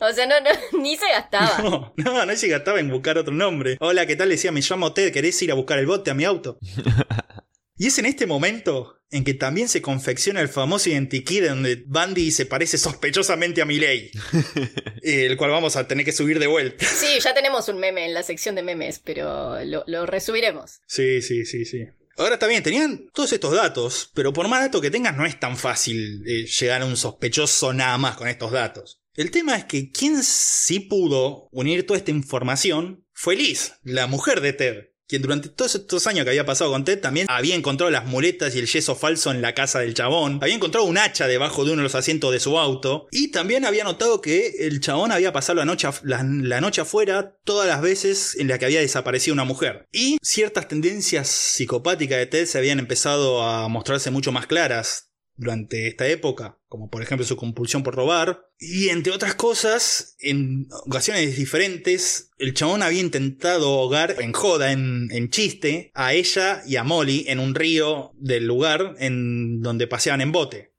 o sea, no, no, ni se gastaba. No, no, no se gastaba en buscar otro nombre. Hola, ¿qué tal? Le decía, me llamo Ted, ¿querés ir a buscar el bote a mi auto? y es en este momento en que también se confecciona el famoso identikit donde Bandy se parece sospechosamente a Miley. el cual vamos a tener que subir de vuelta. Sí, ya tenemos un meme en la sección de memes, pero lo, lo resubiremos. Sí, sí, sí, sí. Ahora también tenían todos estos datos, pero por más datos que tengas no es tan fácil eh, llegar a un sospechoso nada más con estos datos. El tema es que quien sí pudo unir toda esta información fue Liz, la mujer de Ted, quien durante todos estos años que había pasado con Ted también había encontrado las muletas y el yeso falso en la casa del chabón, había encontrado un hacha debajo de uno de los asientos de su auto. Y también había notado que el chabón había pasado la noche, la noche afuera todas las veces en las que había desaparecido una mujer. Y ciertas tendencias psicopáticas de Ted se habían empezado a mostrarse mucho más claras durante esta época, como por ejemplo su compulsión por robar. Y entre otras cosas, en ocasiones diferentes, el chabón había intentado ahogar en joda, en, en chiste, a ella y a Molly en un río del lugar en donde paseaban en bote.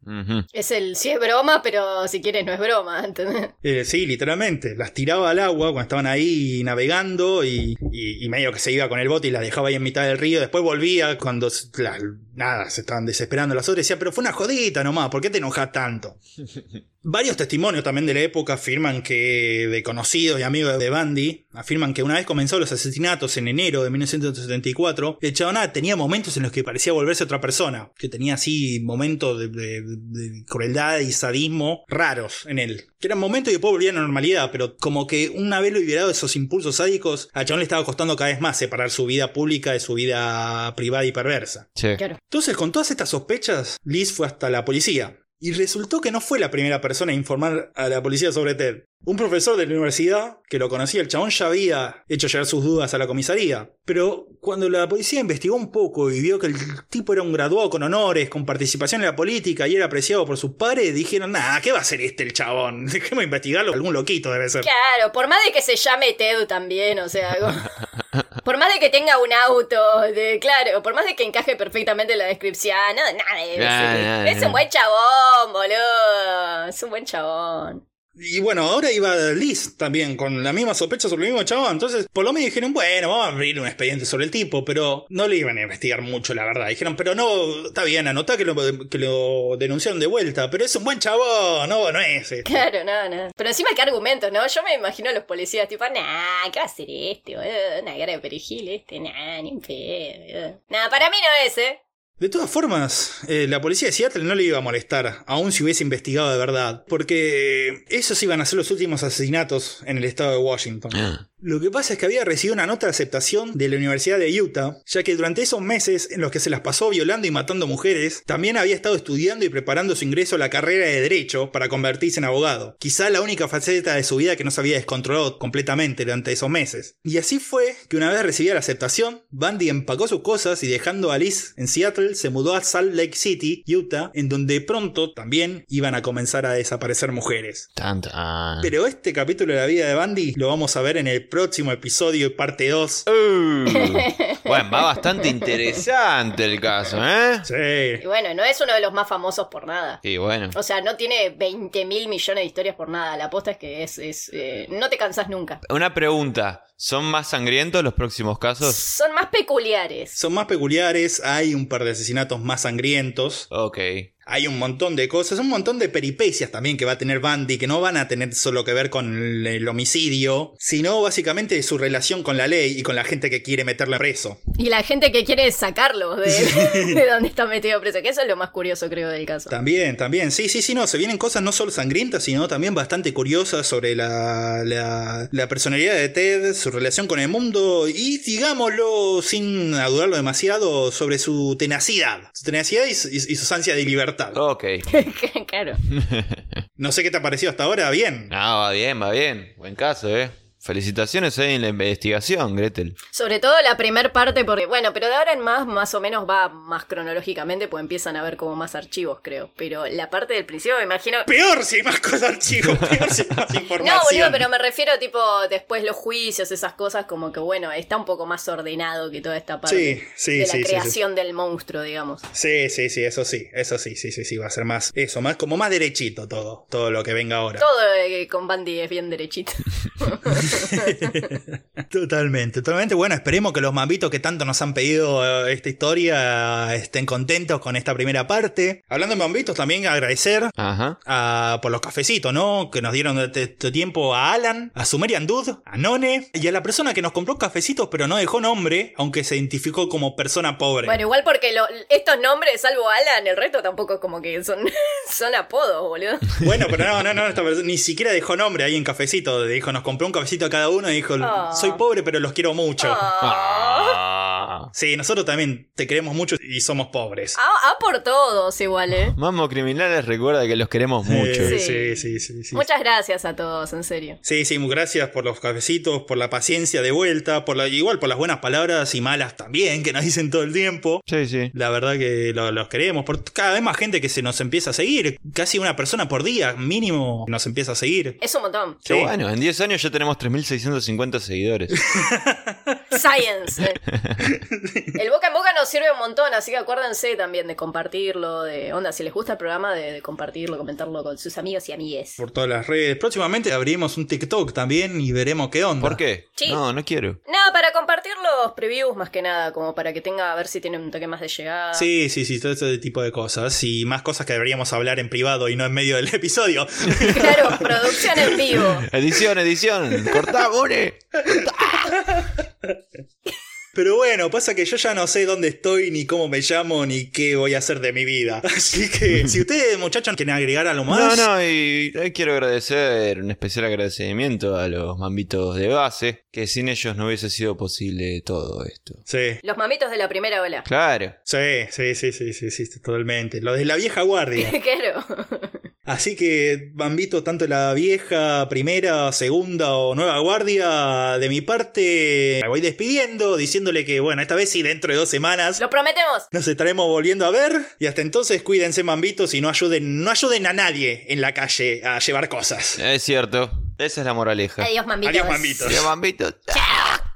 Es el si es broma, pero si quieres no es broma, ¿entendés? Eh, sí, literalmente. Las tiraba al agua cuando estaban ahí navegando y, y- y medio que se iba con el bote y las dejaba ahí en mitad del río. Después volvía cuando s- la- nada, se estaban desesperando las otras. Decía, pero fue una jodita nomás, ¿por qué te enojas tanto? Varios testimonios también de la época afirman que, de conocidos y amigos de Bandy, afirman que una vez comenzó los asesinatos en enero de 1974, el chabona tenía momentos en los que parecía volverse otra persona, que tenía así momentos de, de- de crueldad y sadismo raros en él. Que eran momentos y después volvía a la normalidad, pero como que una vez lo liberado de esos impulsos sádicos, al chabón le estaba costando cada vez más separar su vida pública de su vida privada y perversa. Che. Claro. Entonces, con todas estas sospechas, Liz fue hasta la policía. Y resultó que no fue la primera persona a informar a la policía sobre Ted. Un profesor de la universidad, que lo conocía, el chabón ya había hecho llegar sus dudas a la comisaría. Pero cuando la policía investigó un poco y vio que el tipo era un graduado con honores, con participación en la política y era apreciado por sus padres, dijeron, nah, ¿qué va a hacer este el chabón? Dejemos investigarlo, algún loquito debe ser. Claro, por más de que se llame Ted también, o sea, algo- por más de que tenga un auto, de, claro, por más de que encaje perfectamente en la descripción, no, nada, es, Nah, nah, es nah. un buen chabón, boludo, es un buen chabón. Y bueno, ahora iba Liz también con la misma sospecha sobre el mismo chabón. Entonces, por lo menos dijeron, bueno, vamos a abrir un expediente sobre el tipo, pero no le iban a investigar mucho, la verdad. Dijeron, pero no, está bien, anotá que lo, que lo denunciaron de vuelta, pero es un buen chabón, no, no es. este. Claro, no, no. Pero encima qué argumentos, ¿no? Yo me imagino a los policías tipo, nah, ¿qué va a hacer este? Una cara de perejil este, nah, ni un pedo. Nah, para mí no es, ¿eh? De todas formas, eh, la policía de Seattle no le iba a molestar, aun si hubiese investigado de verdad, porque esos iban a ser los últimos asesinatos en el estado de Washington. Lo que pasa es que había recibido una nota de aceptación de la Universidad de Utah, ya que durante esos meses en los que se las pasó violando y matando mujeres, también había estado estudiando y preparando su ingreso a la carrera de Derecho para convertirse en abogado. Quizá la única faceta de su vida que no se había descontrolado completamente durante esos meses. Y así fue que una vez recibida la aceptación, Bandy empacó sus cosas y dejando a Liz en Seattle, se mudó a Salt Lake City, Utah, en donde pronto también iban a comenzar a desaparecer mujeres. Pero este capítulo de la vida de Bandy lo vamos a ver en el próximo episodio, parte 2. Uh. bueno, va bastante interesante el caso, ¿eh? Sí. Y bueno, no es uno de los más famosos por nada. Y bueno. O sea, no tiene 20 mil millones de historias por nada. La aposta es que es. es eh, no te cansas nunca. Una pregunta. ¿Son más sangrientos los próximos casos? Son más peculiares. Son más peculiares, hay un par de asesinatos más sangrientos, Ok. hay un montón de cosas, un montón de peripecias también que va a tener Bandy, que no van a tener solo que ver con el, el homicidio, sino básicamente su relación con la ley y con la gente que quiere meterla preso. Y la gente que quiere sacarlo de, de donde está metido preso. Que eso es lo más curioso, creo, del caso. También, también, sí, sí, sí, no, se vienen cosas no solo sangrientas, sino también bastante curiosas sobre la, la, la personalidad de Ted, su relación con el mundo y, digámoslo, sin dudarlo demasiado, sobre su tenacidad, su tenacidad y, su- y- y sus ansias de libertad. Ok. claro. No sé qué te ha parecido hasta ahora, bien. No, va bien, va bien. Buen caso, ¿eh? Felicitaciones ahí en la investigación, Gretel. Sobre todo la primer parte, porque, bueno, pero de ahora en más, más o menos va más cronológicamente, pues empiezan a ver como más archivos, creo. Pero la parte del principio, me imagino. Peor si hay más cosas, chicos, peor si hay más No, información. boludo, pero me refiero, tipo, después los juicios, esas cosas, como que, bueno, está un poco más ordenado que toda esta parte Sí, sí, de sí, la sí, creación del monstruo, digamos. Sí, sí, sí, eso sí, eso sí, sí, sí, sí, va a ser más, eso, más, como más derechito todo, todo lo que venga ahora. Todo eh, con Bandy es bien derechito. Totalmente, totalmente. Bueno, esperemos que los mambitos que tanto nos han pedido eh, esta historia estén contentos con esta primera parte. Hablando de mambitos, también agradecer Ajá. a- por los cafecitos, ¿no? Que nos dieron este, este tiempo a Alan, a Sumerian Dude, a None y a la persona que nos compró cafecitos pero no dejó nombre, aunque se identificó como persona pobre. Bueno, igual porque lo- estos nombres, salvo Alan, el resto tampoco es como que son, son apodos, boludo. Bueno, pero no, no, no, esta persona ni siquiera dejó nombre ahí en cafecito. Dijo, nos compró un cafecito a cada uno y dijo, Ah. soy pobre pero los quiero mucho. Ah. Ah. Sí, nosotros también te queremos mucho y somos pobres. Ah, ah, por todos igual, ¿eh? Mammo Criminales recuerda que los queremos mucho. Sí, Sí. sí, sí. Muchas gracias a todos, en serio. Sí, sí, gracias por los cafecitos, por la paciencia de vuelta, por la, igual por las buenas palabras y malas también que nos dicen todo el tiempo. Sí, sí. La verdad que lo- los queremos, por cada vez más gente que se nos empieza a seguir, casi una persona por día mínimo nos empieza a seguir. Es un montón. Qué Sí. bueno, en 10 años ya tenemos 3.650 seguidores. Science. El boca en boca nos sirve un montón, así que acuérdense también de compartirlo, de onda, si les gusta el programa, de, de compartirlo, comentarlo con sus amigos y amigues. Por todas las redes. Próximamente abriremos un TikTok también y veremos qué onda. ¿Por qué? Sí. No, no quiero. No, para compartir los previews más que nada, como para que tenga, a ver si tiene un toque más de llegada. Sí, sí, sí, todo ese tipo de cosas. Y más cosas que deberíamos hablar en privado y no en medio del episodio. Claro, producción en vivo. Edición, edición. Cortá, Bune. Pero bueno, pasa que yo ya no sé dónde estoy, ni cómo me llamo, ni qué voy a hacer de mi vida. Así que, si ustedes, muchachos, quieren agregar algo No, más. no, y eh, quiero agradecer, un especial agradecimiento a los mambitos de base, que sin ellos no hubiese sido posible todo esto. Sí. Los mamitos de la primera ola. Claro. Sí, sí, sí, sí, sí, sí, totalmente. Lo de la vieja guardia. claro. Así que, Bambito, tanto la vieja, primera, segunda o nueva guardia, de mi parte, me voy despidiendo, diciéndole que, bueno, esta vez sí, dentro de dos semanas. Lo prometemos. Nos estaremos volviendo a ver y hasta entonces cuídense mambitos y no ayuden, no ayuden a nadie en la calle a llevar cosas. Es cierto. Esa es la moraleja. Adiós, mamitos. Adiós mambitos. Adiós, mambitos. Chao.